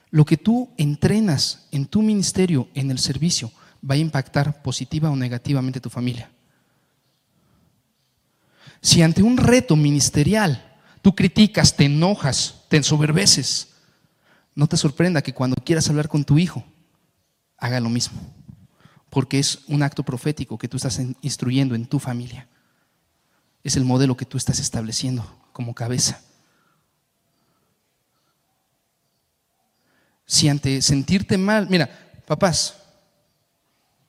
S2: lo que tú entrenas en tu ministerio, en el servicio, va a impactar positiva o negativamente tu familia. Si ante un reto ministerial tú criticas, te enojas, te ensoberbeces, no te sorprenda que cuando quieras hablar con tu hijo, haga lo mismo, porque es un acto profético que tú estás instruyendo en tu familia. Es el modelo que tú estás estableciendo como cabeza. Si ante sentirte mal, mira, papás,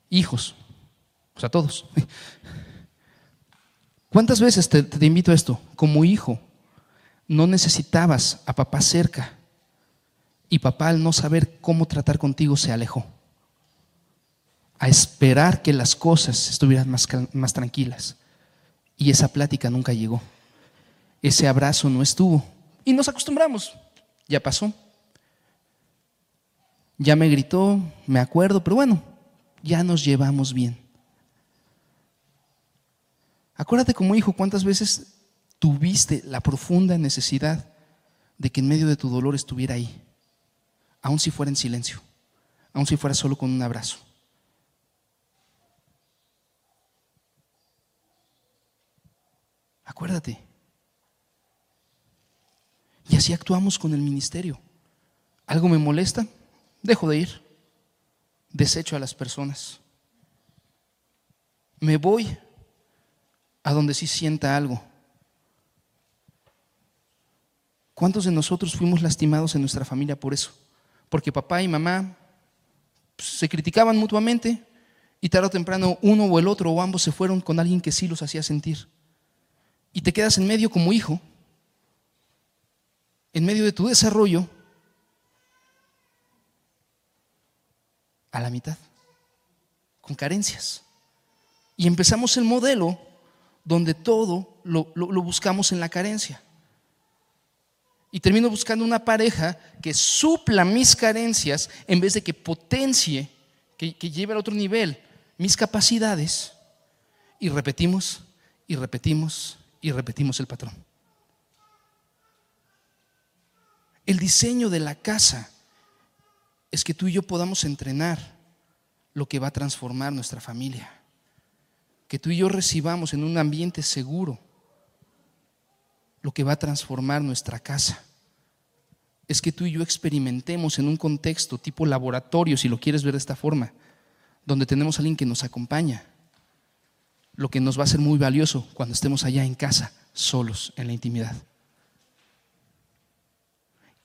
S2: hijos, o sea, todos. ¿Cuántas veces te, invito a esto? Como hijo, no necesitabas a papá cerca y papá al no saber cómo tratar contigo se alejó. A esperar que las cosas estuvieran más, más tranquilas. Y esa plática nunca llegó. Ese abrazo no estuvo. Y nos acostumbramos. Ya pasó ya me gritó, me acuerdo, pero bueno, ya nos llevamos bien. Acuérdate como hijo cuántas veces tuviste la profunda necesidad de que en medio de tu dolor estuviera ahí, aun si fuera en silencio, aun si fuera solo con un abrazo. Acuérdate. Y así actuamos con el ministerio. ¿Algo me molesta? Dejo de ir. Desecho a las personas. Me voy a donde sí sienta algo. ¿Cuántos de nosotros fuimos lastimados en nuestra familia por eso? Porque papá y mamá pues, se criticaban mutuamente y tarde o temprano uno o el otro o ambos se fueron con alguien que sí los hacía sentir. Y te quedas en medio como hijo, en medio de tu desarrollo, a la mitad, con carencias. Y empezamos el modelo donde todo lo, lo buscamos en la carencia. Y termino buscando una pareja que supla mis carencias en vez de que potencie, que, lleve a otro nivel mis capacidades. Y repetimos, y repetimos, y repetimos el patrón. El diseño de la casa es que tú y yo podamos entrenar lo que va a transformar nuestra familia. Que tú y yo recibamos en un ambiente seguro lo que va a transformar nuestra casa. Es que tú y yo experimentemos en un contexto tipo laboratorio, si lo quieres ver de esta forma, donde tenemos a alguien que nos acompaña, lo que nos va a ser muy valioso cuando estemos allá en casa, solos, en la intimidad.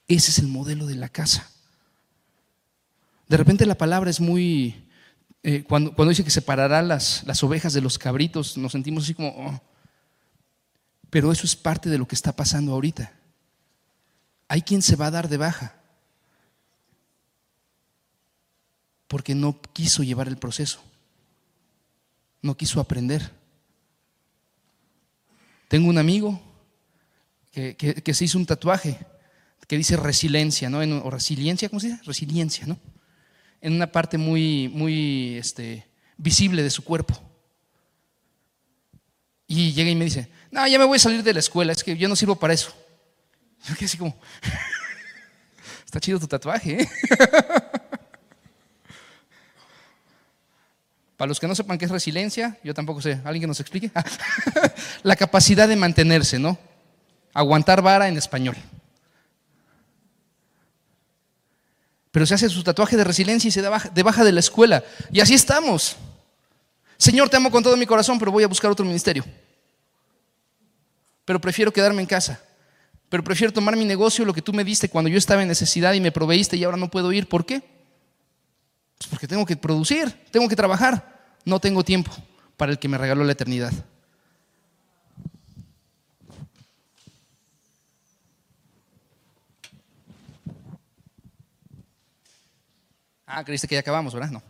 S2: Ese es el modelo de la casa. De repente la palabra es muy... Eh, cuando, cuando, dice que separará las, las, ovejas de los cabritos, nos sentimos así como... Oh, pero eso es parte de lo que está pasando ahorita. Hay quien se va a dar de baja porque no quiso llevar el proceso, no quiso aprender. Tengo un amigo que, se hizo un tatuaje que dice resiliencia, ¿no? o resiliencia, ¿cómo se dice? Resiliencia, ¿no? En una parte muy, muy este, visible de su cuerpo. Y llega y me dice, no, ya me voy a salir de la escuela, es que yo no sirvo para eso. Yo quedé así como, está chido tu tatuaje. ¿eh? Para los que no sepan qué es resiliencia, yo tampoco sé, ¿alguien que nos explique? la capacidad de mantenerse, ¿no? Aguantar vara en español. Pero se hace su tatuaje de resiliencia y se da de baja de la escuela. Y así estamos. Señor, te amo con todo mi corazón, pero voy a buscar otro ministerio pero prefiero quedarme en casa. Pero prefiero tomar mi negocio, lo que tú me diste cuando yo estaba en necesidad y me proveíste y ahora no puedo ir. ¿Por qué? Pues porque tengo que producir, tengo que trabajar. No tengo tiempo para el que me regaló la eternidad. Ah, creíste que ya acabamos, ¿verdad? No.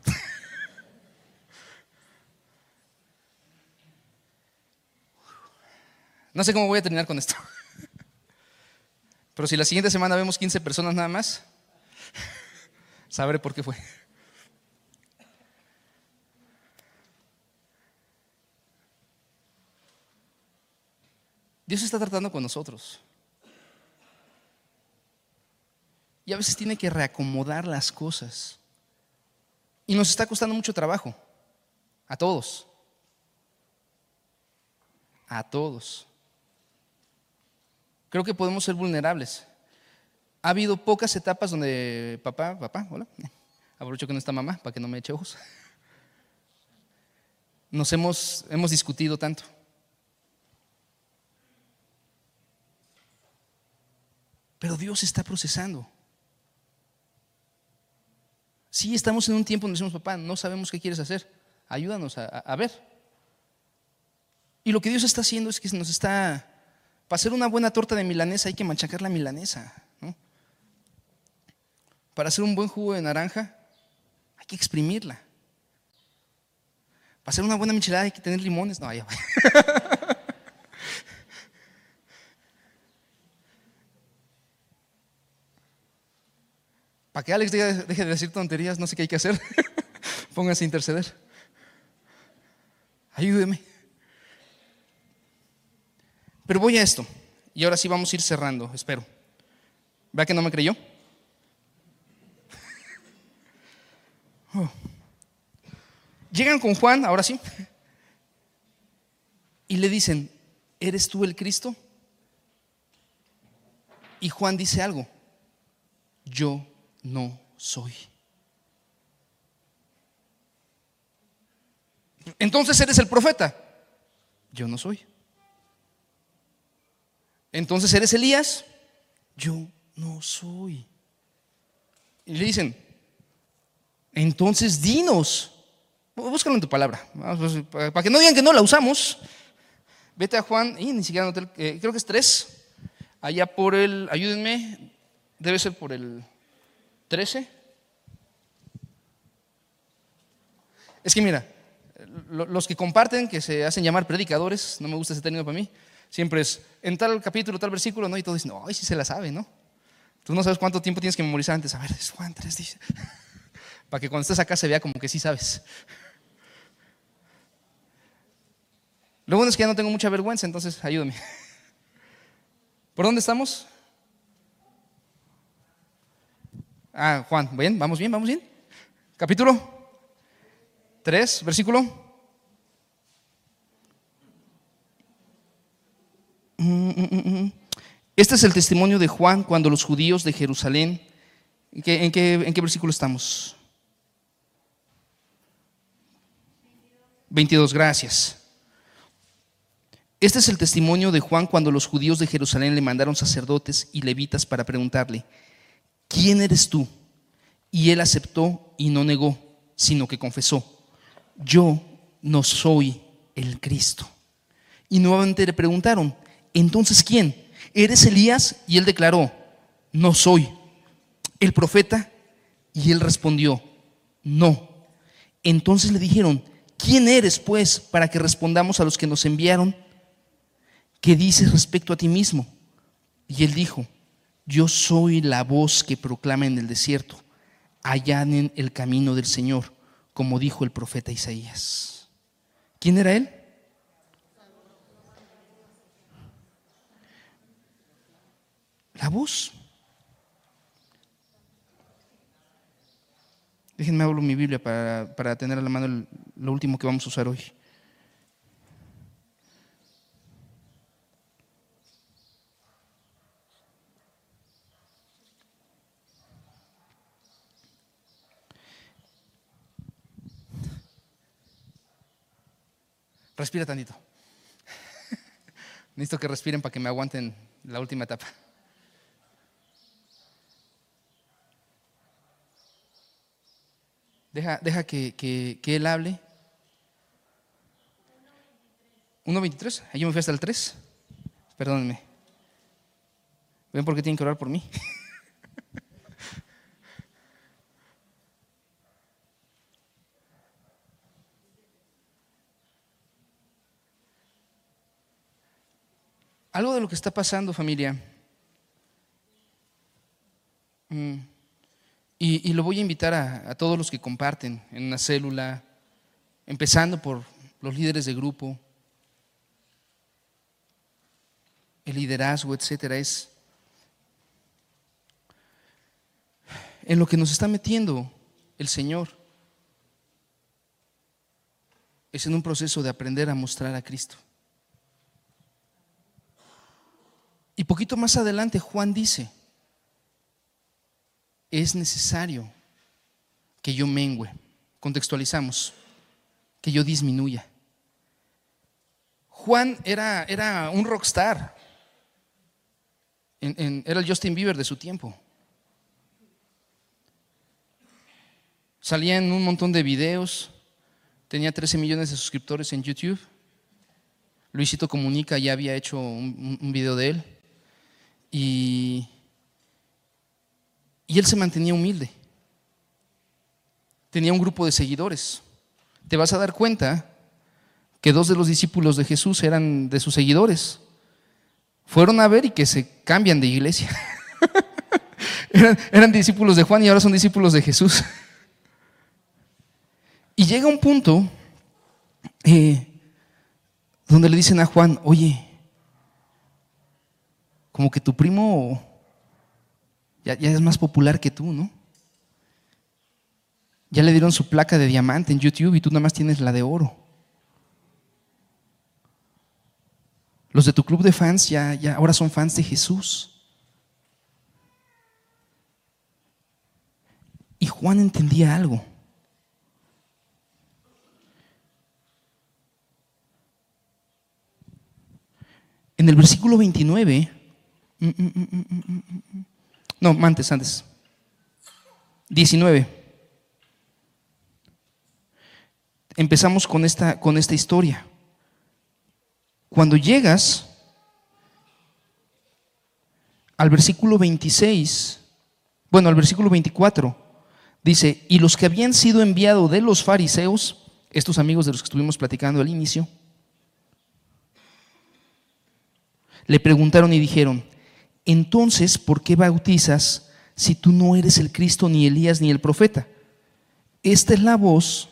S2: No sé cómo voy a terminar con esto. Pero si la siguiente semana vemos 15 personas nada más, sabré por qué fue. Dios está tratando con nosotros. Y a veces tiene que reacomodar las cosas. Y nos está costando mucho trabajo. A todos. A todos creo que podemos ser vulnerables. Ha habido pocas etapas donde papá, papá, hola, aprovecho que no está mamá para que no me eche ojos. Nos hemos, hemos discutido tanto. Pero Dios está procesando. Sí, estamos en un tiempo donde decimos, papá, no sabemos qué quieres hacer. Ayúdanos a, a ver. Y lo que Dios está haciendo es que nos está para hacer una buena torta de milanesa hay que machacar la milanesa. Para hacer un buen jugo de naranja hay que exprimirla. Para hacer una buena michelada hay que tener limones. No, ya Para que Alex deje de decir tonterías, no sé qué hay que hacer. Póngase a interceder. Ayúdeme. Pero voy a esto. Y ahora sí vamos a ir cerrando, espero. ¿Vea que no me creyó? Oh. Llegan con Juan, ahora sí, y le dicen, ¿eres tú el Cristo? Y Juan dice algo, yo no soy. Entonces eres el profeta. Yo no soy. Entonces eres Elías. Yo no soy. Y le dicen, entonces dinos. Búscalo en tu palabra. Pues, para que no digan que no la usamos. Vete a Juan, y ni siquiera noté, eh, creo que es tres. Allá por el, ayúdenme, debe ser por el 13. Es que mira, los que comparten, que se hacen llamar predicadores, no me gusta ese término para mí, siempre es en tal capítulo, tal versículo, ¿no? Y todos dicen, ay, sí se la sabe, ¿no? Tú no sabes cuánto tiempo tienes que memorizar antes. A ver, es Juan 3, dice. para que cuando estés acá se vea como que sí sabes. Lo bueno es que ya no tengo mucha vergüenza, entonces ayúdame. ¿Por dónde estamos? Ah, Juan, ¿bien? ¿Vamos bien? ¿Vamos bien? Capítulo 3, versículo. Mm, mm, mm, este es el testimonio de Juan cuando los judíos de Jerusalén, ¿en qué, en qué, en qué versículo estamos? 22, gracias. Este es el testimonio de Juan cuando los judíos de Jerusalén le mandaron sacerdotes y levitas para preguntarle, ¿quién eres tú? Y él aceptó y no negó, sino que confesó, yo no soy el Cristo. Y nuevamente le preguntaron, entonces ¿quién? ¿Eres Elías? Y él declaró, no soy. ¿El profeta? Y él respondió, no. Entonces le dijeron, ¿quién eres pues para que respondamos a los que nos enviaron? ¿Qué dices respecto a ti mismo? Y él dijo, yo soy la voz que proclama en el desierto, allanen el camino del Señor, como dijo el profeta Isaías. ¿Quién era él? La voz. Déjenme hablar mi Biblia para, para tener a la mano lo último que vamos a usar hoy. Respira tantito. Necesito que respiren para que me aguanten la última etapa. Deja, deja que, que, él hable. 1.23, yo me fui hasta el 3. Perdónenme. ¿Ven por qué tienen que orar por mí? Algo de lo que está pasando, familia, mm, y, lo voy a invitar a, a, todos los que comparten en una célula, empezando por los líderes de grupo, el liderazgo, etcétera, es en lo que nos está metiendo el Señor. Es en un proceso de aprender a mostrar a Cristo. Y poquito más adelante Juan dice, es necesario que yo mengüe, contextualizamos, que yo disminuya. Juan era, era un rockstar, era el Justin Bieber de su tiempo. Salía en un montón de videos, tenía 13 millones de suscriptores en YouTube. Luisito Comunica ya había hecho un video de él. Y, él se mantenía humilde. Tenía un grupo de seguidores. Te vas a dar cuenta que dos de los discípulos de Jesús eran de sus seguidores. Fueron a ver y que se cambian de iglesia. eran, discípulos de Juan y ahora son discípulos de Jesús. y llega un punto eh, donde le dicen a Juan, oye, como que tu primo ya, es más popular que tú, ¿no? Ya le dieron su placa de diamante en YouTube y tú nada más tienes la de oro. Los de tu club de fans ya, ahora son fans de Jesús. Y Juan entendía algo. En el versículo 29, mm, mm, mm, no, antes, antes, 19. Empezamos con esta, con esta historia. Cuando llegas al versículo 26, bueno, al versículo 24, dice, y los que habían sido enviados de los fariseos, estos amigos de los que estuvimos platicando al inicio, le preguntaron y dijeron, entonces, ¿por qué bautizas si tú no eres el Cristo, ni Elías, ni el profeta? Esta es la voz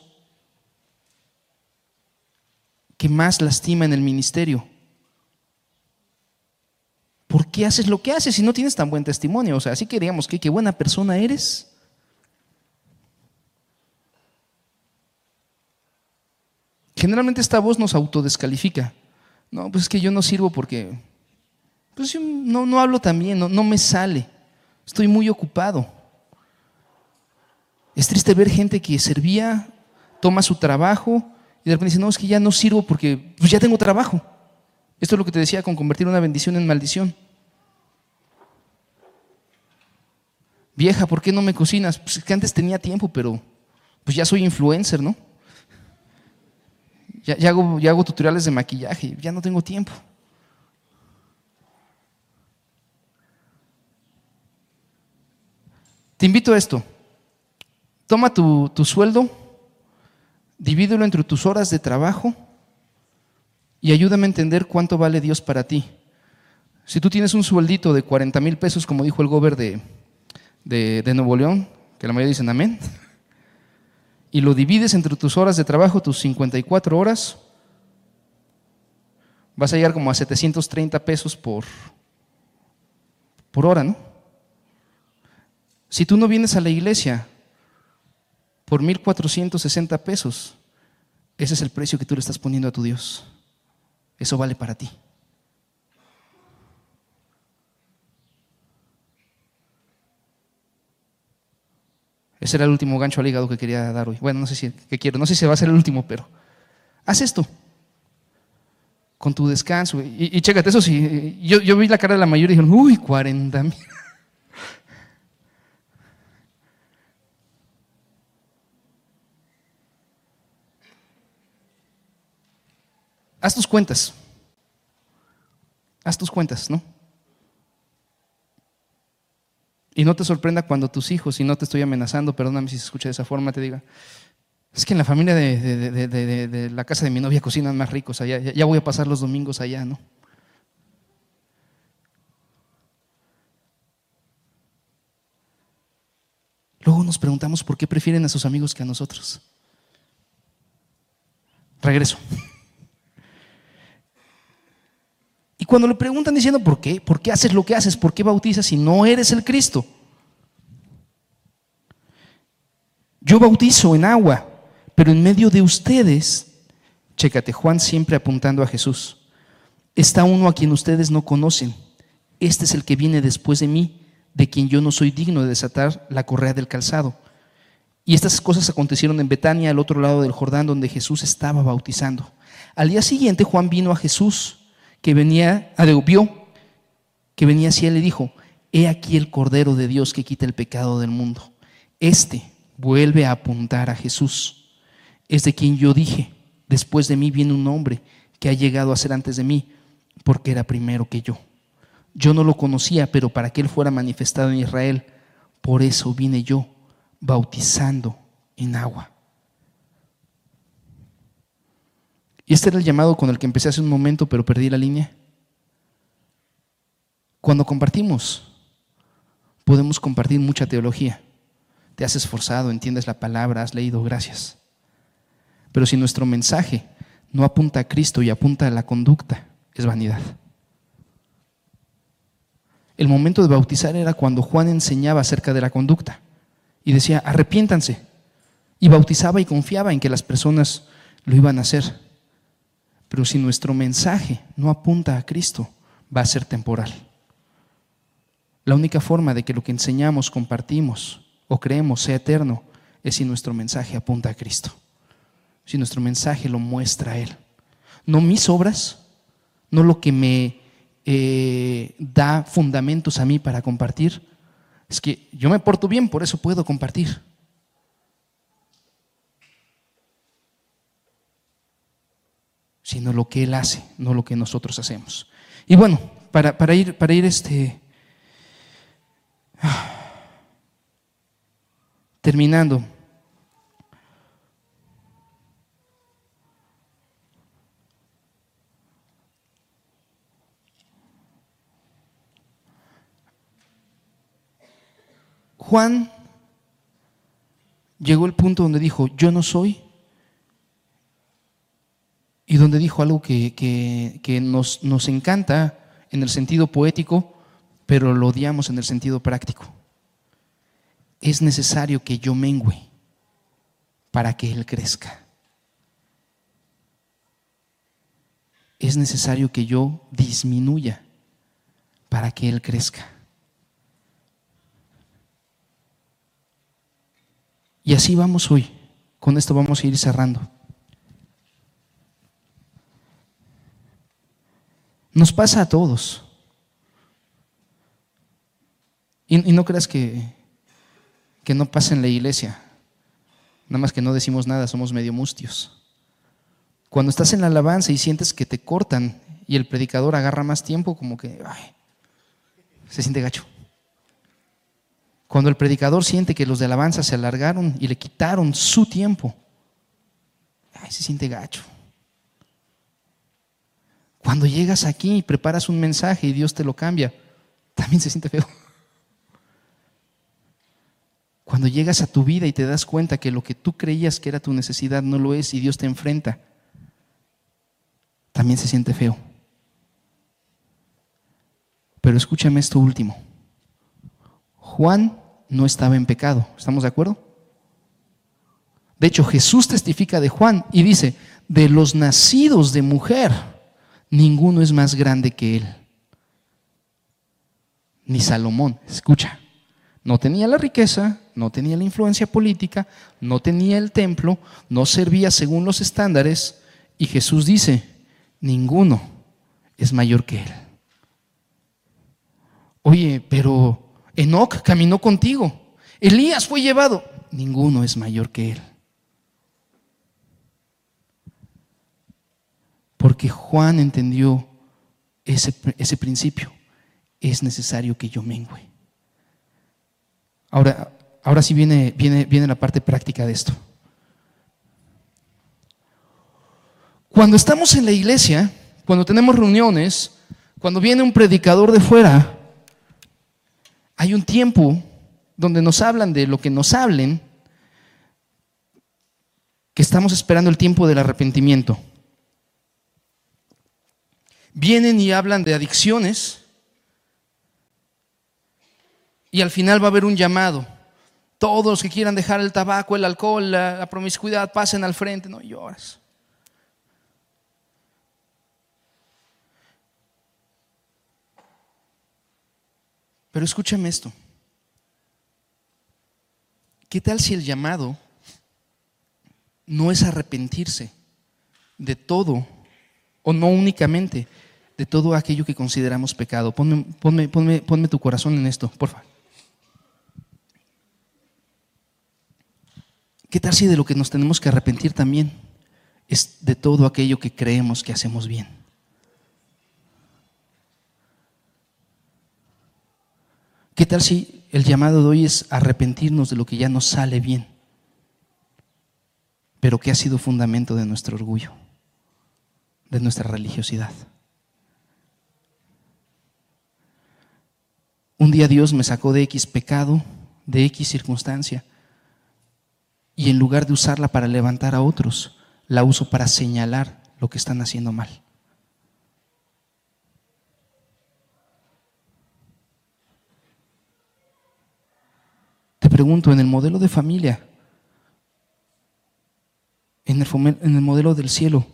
S2: que más lastima en el ministerio. ¿Por qué haces lo que haces si no tienes tan buen testimonio? O sea, así queríamos que qué buena persona eres. Generalmente esta voz nos autodescalifica. No, pues es que yo no sirvo porque pues yo no, no hablo tan bien, no, no me sale. Estoy muy ocupado. Es triste ver gente que servía, toma su trabajo y de repente dice, no, es que ya no sirvo porque pues ya tengo trabajo. Esto es lo que te decía con convertir una bendición en maldición. Vieja, ¿por qué no me cocinas? Pues es que antes tenía tiempo, pero pues ya soy influencer, ¿no? Ya, hago, ya hago tutoriales de maquillaje, ya no tengo tiempo. Te invito a esto. Toma tu, sueldo, divídelo entre tus horas de trabajo y ayúdame a entender cuánto vale Dios para ti. Si tú tienes un sueldito de 40 mil pesos, como dijo el gober de, de, de, Nuevo León, que la mayoría dicen amén, y lo divides entre tus horas de trabajo, tus 54 horas, vas a llegar como a 730 pesos por, por hora, ¿no? Si tú no vienes a la iglesia por 1.460 pesos, ese es el precio que tú le estás poniendo a tu Dios. Eso vale para ti. Ese era el último gancho al hígado que quería dar hoy. Bueno, no sé si que quiero, no sé si va a ser el último, pero haz esto con tu descanso. Y, y chécate, eso sí, yo, vi la cara de la mayoría y dijeron, uy, 40 mil. Haz tus cuentas. Haz tus cuentas, ¿no? Y no te sorprenda cuando tus hijos, y no te estoy amenazando, perdóname si se escucha de esa forma, te diga, es que en la familia de, la casa de mi novia cocinan más ricos allá, ya voy a pasar los domingos allá, ¿no? Luego nos preguntamos por qué prefieren a sus amigos que a nosotros. Regreso. Y cuando le preguntan diciendo, ¿por qué? ¿Por qué haces lo que haces? ¿Por qué bautizas si no eres el Cristo? Yo bautizo en agua, pero en medio de ustedes, chécate, Juan siempre apuntando a Jesús, está uno a quien ustedes no conocen. Este es el que viene después de mí, de quien yo no soy digno de desatar la correa del calzado. Y estas cosas acontecieron en Betania, al otro lado del Jordán, donde Jesús estaba bautizando. Al día siguiente Juan vino a Jesús que venía, ah, vio que venía hacia él y dijo, he aquí el Cordero de Dios que quita el pecado del mundo. Este vuelve a apuntar a Jesús. Es de quien yo dije, después de mí viene un hombre que ha llegado a ser antes de mí, porque era primero que yo. Yo no lo conocía, pero para que él fuera manifestado en Israel, por eso vine yo bautizando en agua. Y este era el llamado con el que empecé hace un momento, pero perdí la línea. Cuando compartimos, podemos compartir mucha teología. Te has esforzado, entiendes la palabra, has leído, gracias. Pero si nuestro mensaje no apunta a Cristo y apunta a la conducta, es vanidad. El momento de bautizar era cuando Juan enseñaba acerca de la conducta y decía, arrepiéntanse. Y bautizaba y confiaba en que las personas lo iban a hacer. Pero si nuestro mensaje no apunta a Cristo, va a ser temporal. La única forma de que lo que enseñamos, compartimos o creemos sea eterno es si nuestro mensaje apunta a Cristo. Si nuestro mensaje lo muestra a Él. No mis obras, no lo que me eh, da fundamentos a mí para compartir. Es que yo me porto bien, por eso puedo compartir. Sino lo que Él hace, no lo que nosotros hacemos. Y bueno, para, para ir, para ir este, terminando. Juan llegó el punto donde dijo, yo no soy, y donde dijo algo que, nos, nos encanta en el sentido poético, pero lo odiamos en el sentido práctico. Es necesario que yo mengüe para que Él crezca. Es necesario que yo disminuya para que Él crezca. Y así vamos hoy. Con esto vamos a ir cerrando. Nos pasa a todos. Y, no creas que, que no pasa en la iglesia. Nada más que no decimos nada, somos medio mustios. Cuando estás en la alabanza y sientes que te cortan y el predicador agarra más tiempo, como que se siente gacho. Cuando el predicador siente que los de alabanza se alargaron y le quitaron su tiempo, ay, se siente gacho. Cuando llegas aquí y preparas un mensaje y Dios te lo cambia, también se siente feo. Cuando llegas a tu vida y te das cuenta que lo que tú creías que era tu necesidad no lo es y Dios te enfrenta, también se siente feo. Pero escúchame esto último. Juan no estaba en pecado. ¿Estamos de acuerdo? De hecho, Jesús testifica de Juan y dice, de los nacidos de mujer, ninguno es más grande que él. Ni Salomón, escucha, no tenía la riqueza, no tenía la influencia política, no tenía el templo, no servía según los estándares y Jesús dice, ninguno es mayor que él. Oye, pero Enoch caminó contigo. Elías fue llevado. Ninguno es mayor que él. Porque Juan entendió ese, ese principio. Es necesario que yo mengüe. Ahora, ahora sí viene, viene, viene la parte práctica de esto. Cuando estamos en la iglesia, cuando tenemos reuniones, cuando viene un predicador de fuera, hay un tiempo donde nos hablan de lo que nos hablen, que estamos esperando el tiempo del arrepentimiento. Vienen y hablan de adicciones y al final va a haber un llamado. Todos los que quieran dejar el tabaco, el alcohol, la, promiscuidad, pasen al frente, no lloras. Pero escúchame esto. ¿Qué tal si el llamado no es arrepentirse de todo, o no únicamente, de todo aquello que consideramos pecado? Ponme, tu corazón en esto, por favor. ¿Qué tal si de lo que nos tenemos que arrepentir también es de todo aquello que creemos que hacemos bien? ¿Qué tal si el llamado de hoy es arrepentirnos de lo que ya nos sale bien, pero que ha sido fundamento de nuestro orgullo, de nuestra religiosidad? Un día Dios me sacó de X pecado, de X circunstancia, y en lugar de usarla para levantar a otros, la uso para señalar lo que están haciendo mal. Te pregunto, en el modelo de familia, en el, en el modelo del cielo,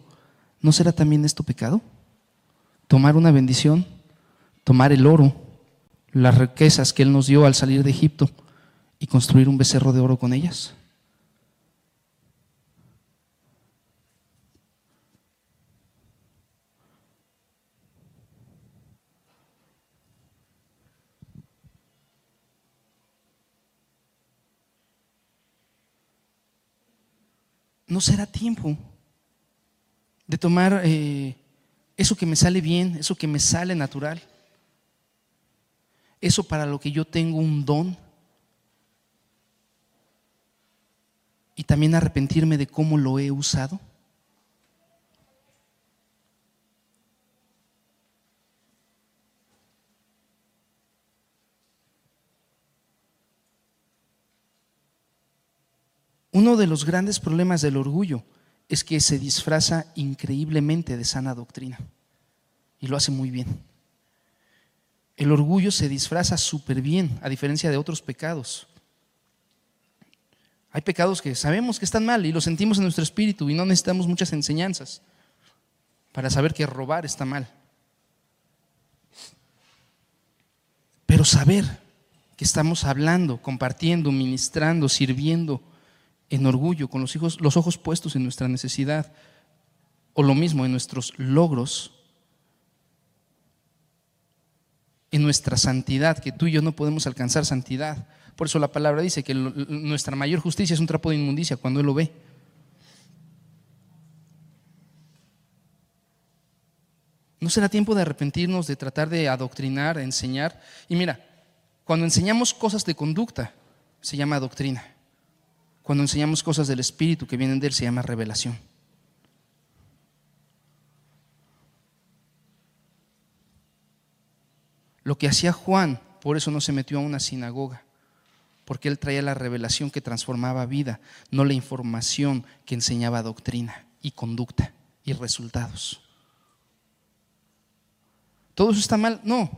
S2: ¿No será también esto pecado? Tomar una bendición, tomar el oro, las riquezas que Él nos dio al salir de Egipto y construir un becerro de oro con ellas. no será tiempo de tomar eh, eso que me sale bien, eso que me sale natural, eso para lo que yo tengo un don, y también arrepentirme de cómo lo he usado. Uno de los grandes problemas del orgullo es que se disfraza increíblemente de sana doctrina y lo hace muy bien. El orgullo se disfraza súper bien, a diferencia de otros pecados. Hay pecados que sabemos que están mal y los sentimos en nuestro espíritu y no necesitamos muchas enseñanzas para saber que robar está mal. Pero saber que estamos hablando, compartiendo, ministrando, sirviendo, en orgullo, con los, hijos, los ojos puestos en nuestra necesidad, o lo mismo en nuestros logros, en nuestra santidad, que tú y yo no podemos alcanzar santidad. Por eso la palabra dice que nuestra mayor justicia es un trapo de inmundicia cuando Él lo ve. ¿No será tiempo de arrepentirnos, de tratar de adoctrinar, de enseñar? Y mira, cuando enseñamos cosas de conducta, se llama doctrina. Cuando enseñamos cosas del Espíritu que vienen de Él, se llama revelación. Lo que hacía Juan, por eso no se metió a una sinagoga, porque él traía la revelación que transformaba vida, no la información que enseñaba doctrina y conducta y resultados. ¿Todo eso está mal? No,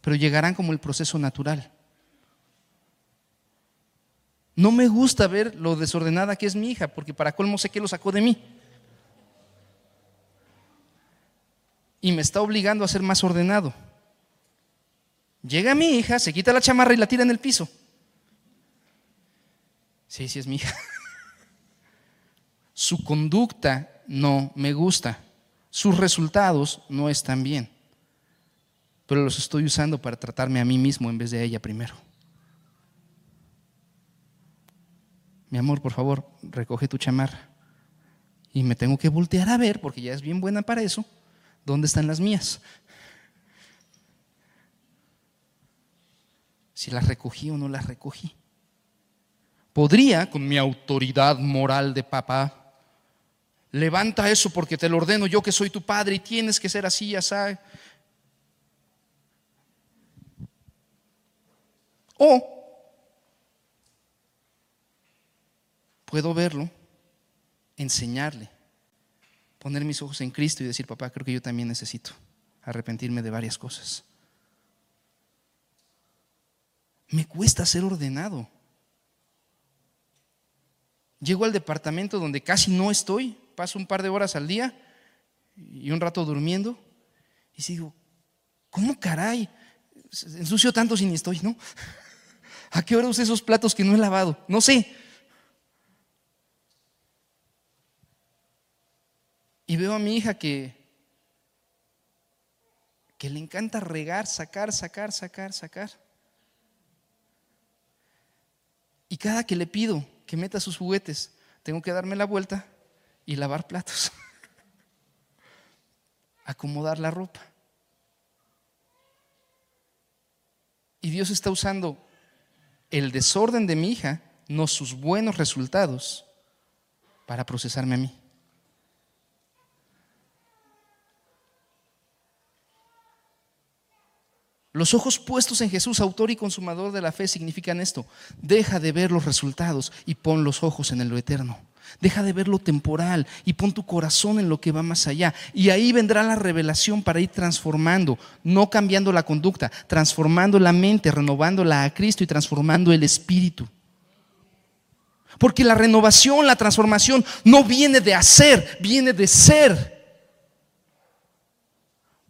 S2: pero llegarán como el proceso natural. No me gusta ver lo desordenada que es mi hija, porque para colmo sé que lo sacó de mí. Y me está obligando a ser más ordenado. Llega mi hija, se quita la chamarra y la tira en el piso. Sí, sí es mi hija. Su conducta no me gusta. Sus resultados no están bien. Pero los estoy usando para tratarme a mí mismo en vez de a ella primero. mi amor, por favor, recoge tu chamarra. Y me tengo que voltear a ver, porque ya es bien buena para eso, dónde están las mías. Si las recogí o no las recogí. Podría, con mi autoridad moral de papá, levanta eso porque te lo ordeno yo que soy tu padre y tienes que ser así, así. O puedo verlo, enseñarle, poner mis ojos en Cristo y decir, papá, creo que yo también necesito arrepentirme de varias cosas. Me cuesta ser ordenado. Llego al departamento donde casi no estoy, paso un par de horas al día y un rato durmiendo y digo, ¿cómo caray? Ensucio tanto si ni estoy, ¿no? ¿A qué hora usé esos platos que no he lavado? No sé. Y veo a mi hija que, que le encanta regar, sacar, sacar, sacar, sacar. Y cada que le pido que meta sus juguetes, tengo que darme la vuelta y lavar platos. Acomodar la ropa. Y Dios está usando el desorden de mi hija, no sus buenos resultados, para procesarme a mí. Los ojos puestos en Jesús, autor y consumador de la fe, significan esto. Deja de ver los resultados y pon los ojos en lo eterno. Deja de ver lo temporal y pon tu corazón en lo que va más allá. Y ahí vendrá la revelación para ir transformando, no cambiando la conducta, transformando la mente, renovándola a Cristo y transformando el espíritu. Porque la renovación, la transformación no viene de hacer, viene de ser.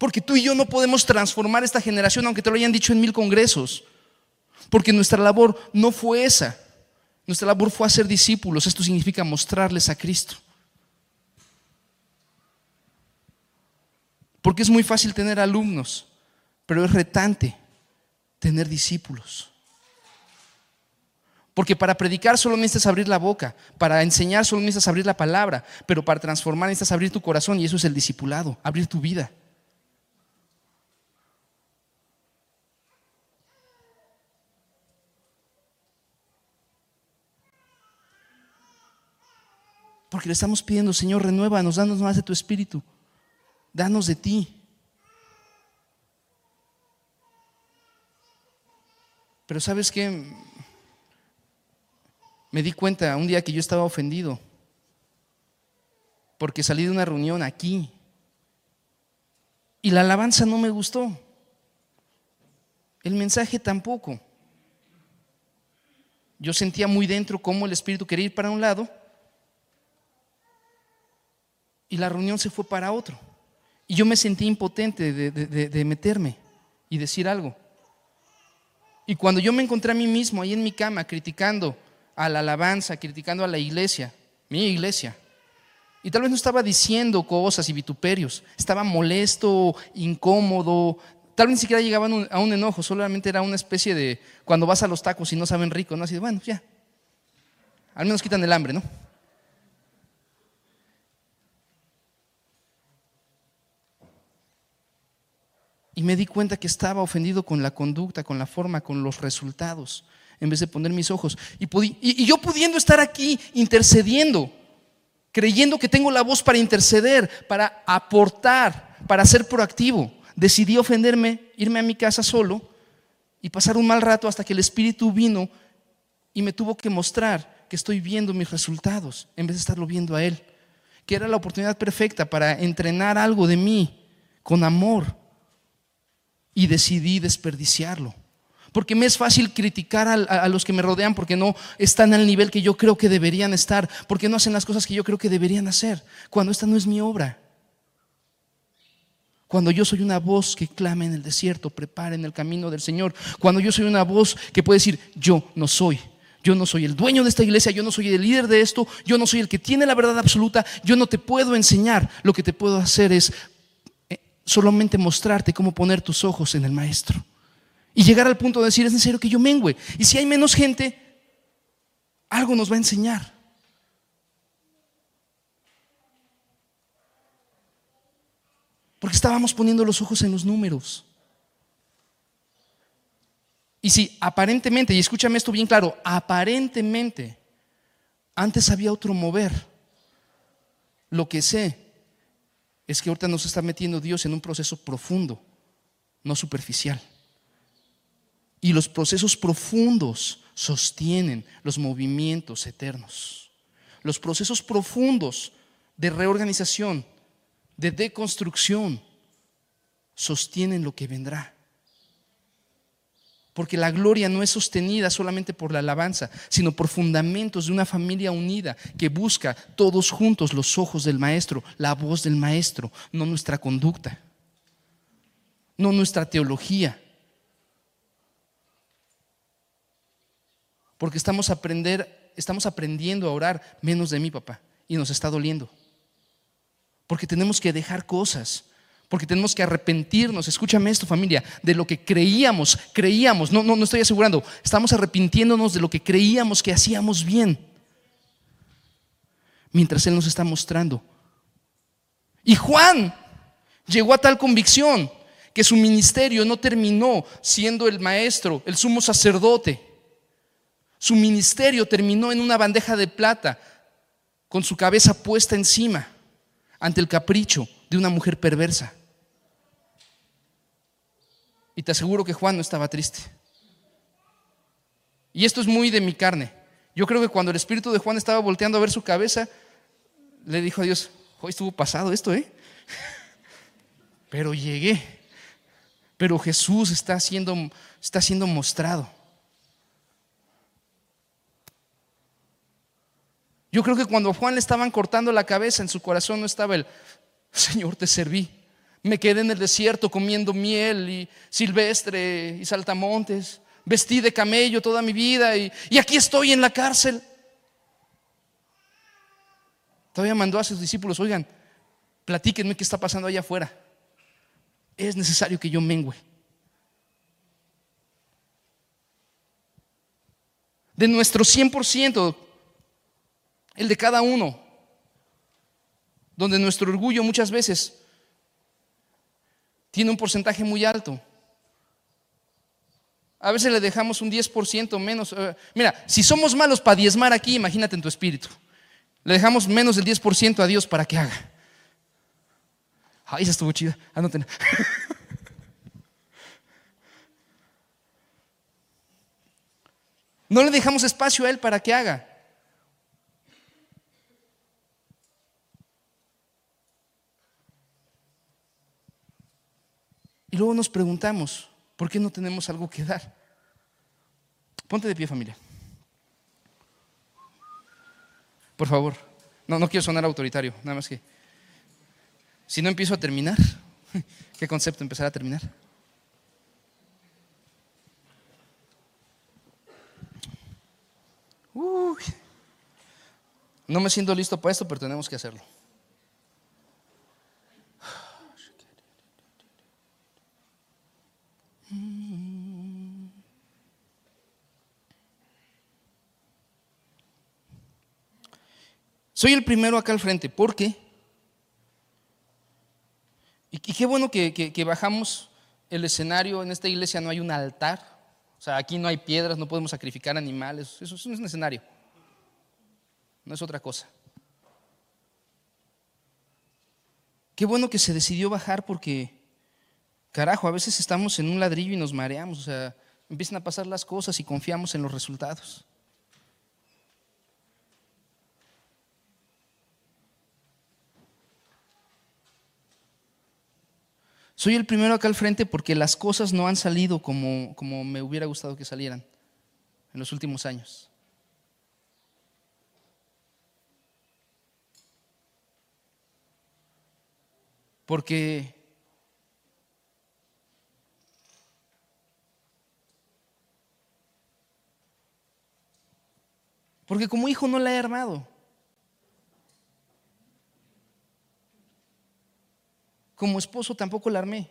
S2: Porque tú y yo no podemos transformar esta generación aunque te lo hayan dicho en mil congresos. Porque nuestra labor no fue esa. Nuestra labor fue hacer discípulos. Esto significa mostrarles a Cristo. Porque es muy fácil tener alumnos, pero es retante tener discípulos. Porque para predicar solo necesitas abrir la boca, para enseñar solo necesitas abrir la palabra, pero para transformar necesitas abrir tu corazón y eso es el discipulado, abrir tu vida. Porque le estamos pidiendo, Señor, renuévanos, danos más de tu espíritu, danos de ti. Pero sabes qué, me di cuenta un día que yo estaba ofendido porque salí de una reunión aquí y la alabanza no me gustó. El mensaje tampoco. Yo sentía muy dentro cómo el Espíritu quería ir para un lado y la reunión se fue para otro. Y yo me sentí impotente de, meterme y decir algo. Y cuando yo me encontré a mí mismo ahí en mi cama criticando a la alabanza, criticando a la iglesia, mi iglesia. Y tal vez no estaba diciendo cosas y vituperios, estaba molesto, incómodo, tal vez ni siquiera llegaban a un enojo, solamente era una especie de cuando vas a los tacos y no saben rico, ¿no? Así de, bueno, ya, al menos quitan el hambre, ¿no? Y me di cuenta que estaba ofendido con la conducta, con la forma, con los resultados en vez de poner mis ojos. Y, yo pudiendo estar aquí intercediendo, creyendo que tengo la voz para interceder, para aportar, para ser proactivo, decidí ofenderme, irme a mi casa solo y pasar un mal rato hasta que el Espíritu vino y me tuvo que mostrar que estoy viendo mis resultados en vez de estarlo viendo a Él. Que era la oportunidad perfecta para entrenar algo de mí con amor y decidí desperdiciarlo porque me es fácil criticar a, los que me rodean porque no están al nivel que yo creo que deberían estar, porque no hacen las cosas que yo creo que deberían hacer, cuando esta no es mi obra. Cuando yo soy una voz que clama en el desierto, preparen el camino del Señor. Cuando yo soy una voz que puede decir, yo no soy. Yo no soy el dueño de esta iglesia, yo no soy el líder de esto, yo no soy el que tiene la verdad absoluta, yo no te puedo enseñar. Lo que te puedo hacer es solamente mostrarte cómo poner tus ojos en el Maestro. Y llegar al punto de decir, es necesario que yo mengüe. Y si hay menos gente, algo nos va a enseñar. Porque estábamos poniendo los ojos en los números. Y si aparentemente, y escúchame esto bien claro, aparentemente antes había otro mover, lo que sé es que ahorita nos está metiendo Dios en un proceso profundo, no superficial. Y los procesos profundos sostienen los movimientos eternos. Los procesos profundos de reorganización, de deconstrucción, sostienen lo que vendrá. Porque la gloria no es sostenida solamente por la alabanza, sino por fundamentos de una familia unida que busca todos juntos los ojos del Maestro, la voz del Maestro, no nuestra conducta, no nuestra teología, Porque estamos, aprendiendo a orar menos de mí, papá, y nos está doliendo. Porque tenemos que dejar cosas, porque tenemos que arrepentirnos, escúchame esto familia, de lo que creíamos, creíamos, no, no, no estoy asegurando, estamos arrepintiéndonos de lo que creíamos que hacíamos bien, mientras Él nos está mostrando. Y Juan llegó a tal convicción que su ministerio no terminó siendo el maestro, el sumo sacerdote, su ministerio terminó en una bandeja de plata con su cabeza puesta encima ante el capricho de una mujer perversa. Y te aseguro que Juan no estaba triste. Y esto es muy de mi carne. Yo creo que cuando el espíritu de Juan estaba volteando a ver su cabeza, le dijo a Dios, hoy estuvo pasado esto, ¿eh? Pero llegué. Pero Jesús está siendo, está siendo mostrado. Yo creo que cuando a Juan le estaban cortando la cabeza, en su corazón no estaba el, Señor, te serví, Me quedé en el desierto comiendo miel y silvestre y saltamontes. Vestí de camello toda mi vida y, aquí estoy en la cárcel. Todavía mandó a sus discípulos, oigan, platíquenme qué está pasando allá afuera. Es necesario que yo mengüe. De nuestro 100%, el de cada uno, donde nuestro orgullo muchas veces tiene un porcentaje muy alto. A veces le dejamos un 10% menos. Eh, mira, si somos malos para diezmar aquí, imagínate en tu espíritu. Le dejamos menos del 10% a Dios para que haga. Ay, esa estuvo chida. No le dejamos espacio a Él para que haga. Y luego nos preguntamos, ¿por qué no tenemos algo que dar? Ponte de pie familia. Por favor. No, no quiero sonar autoritario, nada más que... Si no empiezo a terminar, ¿qué concepto empezar a terminar? no me siento listo para esto, pero tenemos que hacerlo. Soy el primero acá al frente, ¿por qué? Y, qué bueno que, bajamos el escenario, en esta iglesia no hay un altar, o sea, aquí no hay piedras, no podemos sacrificar animales, eso, eso es un escenario, no es otra cosa. Qué bueno que se decidió bajar porque, carajo, a veces estamos en un ladrillo y nos mareamos, o sea, empiezan a pasar las cosas y confiamos en los resultados. Soy el primero acá al frente porque las cosas no han salido como, como me hubiera gustado que salieran en los últimos años. Porque Porque como hijo no la he armado. Como esposo tampoco la armé.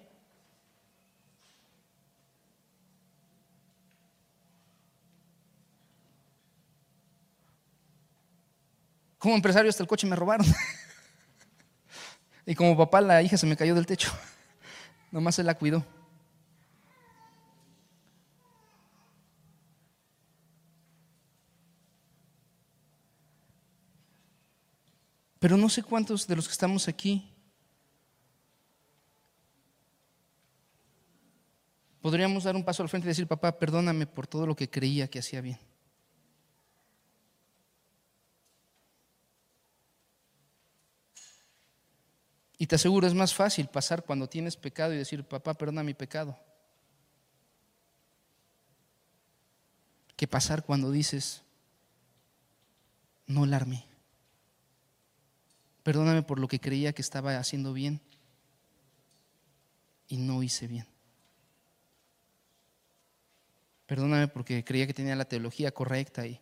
S2: Como empresario hasta el coche me robaron. y como papá la hija se me cayó del techo. Nomás se la cuidó. Pero no sé cuántos de los que estamos aquí podríamos dar un paso al frente y decir, papá, perdóname por todo lo que creía que hacía bien. Y te aseguro, es más fácil pasar cuando tienes pecado y decir, papá, perdona mi pecado. Que pasar cuando dices, no alarme. Perdóname por lo que creía que estaba haciendo bien y no hice bien. Perdóname porque creía que tenía la teología correcta y,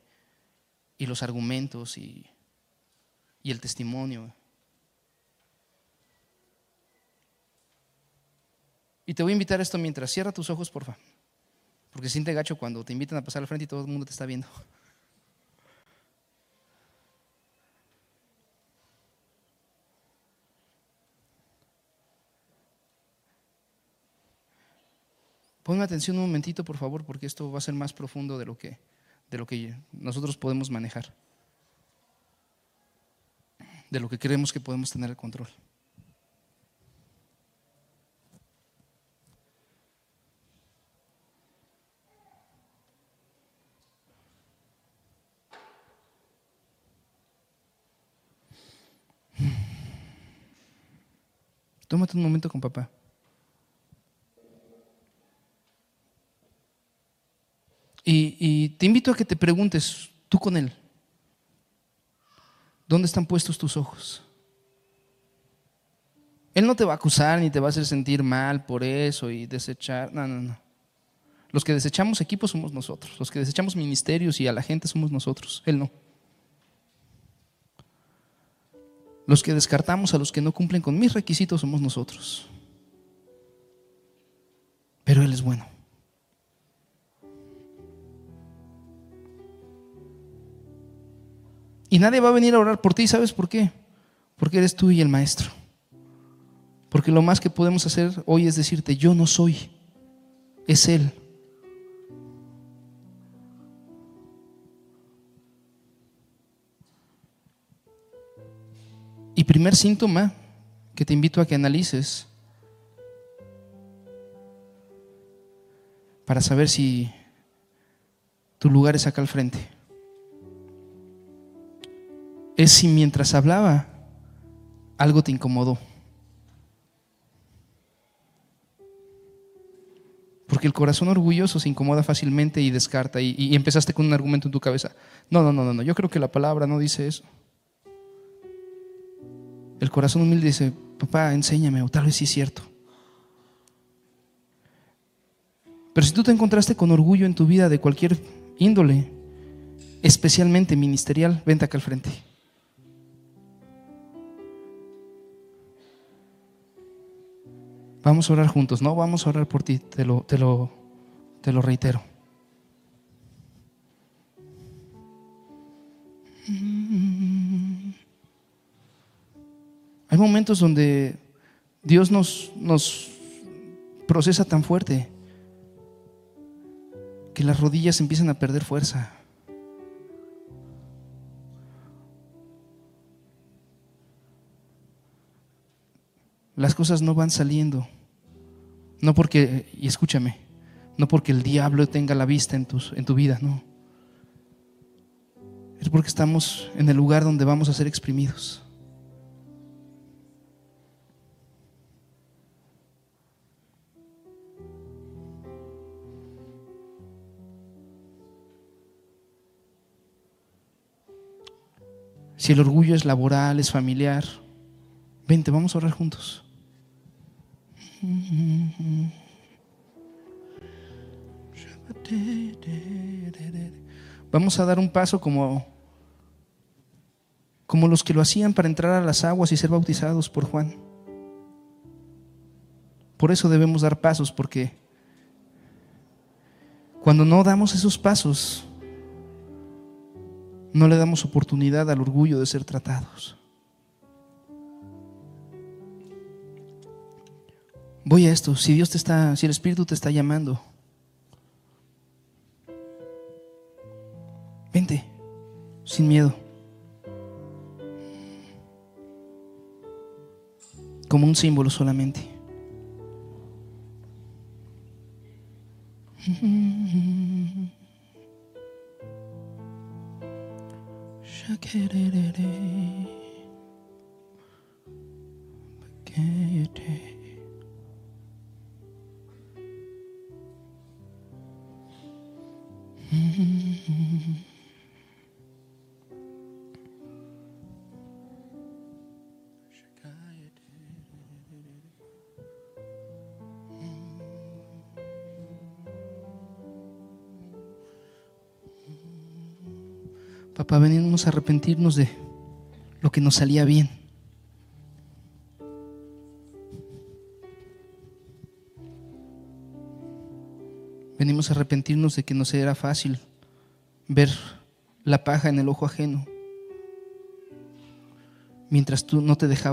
S2: los argumentos y, y el testimonio. Y te voy a invitar a esto mientras cierra tus ojos, porfa. Porque siente gacho cuando te invitan a pasar al frente y todo el mundo te está viendo. Ponme atención un momentito, por favor, porque esto va a ser más profundo de lo que, de lo que nosotros podemos manejar, de lo que creemos que podemos tener el control. Tómate un momento con papá. Y, te invito a que te preguntes, tú con Él, ¿dónde están puestos tus ojos? Él no te va a acusar ni te va a hacer sentir mal por eso y desechar. No, no, no. Los que desechamos equipos somos nosotros. Los que desechamos ministerios y a la gente somos nosotros. Él no. Los que descartamos a los que no cumplen con mis requisitos somos nosotros. Pero Él es bueno. Y nadie va a venir a orar por ti, ¿sabes por qué? Porque eres tú y el maestro. Porque lo más que podemos hacer hoy es decirte, yo no soy, es Él. Y primer síntoma que te invito a que analices para saber si tu lugar es acá al frente es si mientras hablaba algo te incomodó. Porque el corazón orgulloso se incomoda fácilmente y descarta. Y, empezaste con un argumento en tu cabeza. No, no, no, no. Yo creo que la palabra no dice eso. El corazón humilde dice, papá, enséñame, o tal vez sí es cierto. Pero si tú te encontraste con orgullo en tu vida de cualquier índole, especialmente ministerial, vente acá al frente. Vamos a orar juntos, no vamos a orar por ti, te lo, te lo, te lo reitero. Hay momentos donde Dios nos, nos procesa tan fuerte que las rodillas empiezan a perder fuerza. Las cosas no van saliendo. No porque, y escúchame, no porque el diablo tenga la vista en, tus, en tu vida, no. Es porque estamos en el lugar donde vamos a ser exprimidos. Si el orgullo es laboral, es familiar, vente, vamos a orar juntos. Vamos a dar un paso como, como los que lo hacían para entrar a las aguas y ser bautizados por Juan. Por eso debemos dar pasos, porque cuando no damos esos pasos, no le damos oportunidad al orgullo de ser tratados. Voy a esto, si Dios te está, si el Espíritu te está llamando, vente, sin miedo. Como un símbolo solamente. Papá, venimos a arrepentirnos de lo que nos salía bien. Arrepentirnos de que nos era fácil ver la paja en el ojo ajeno, mientras tú no te dejábamos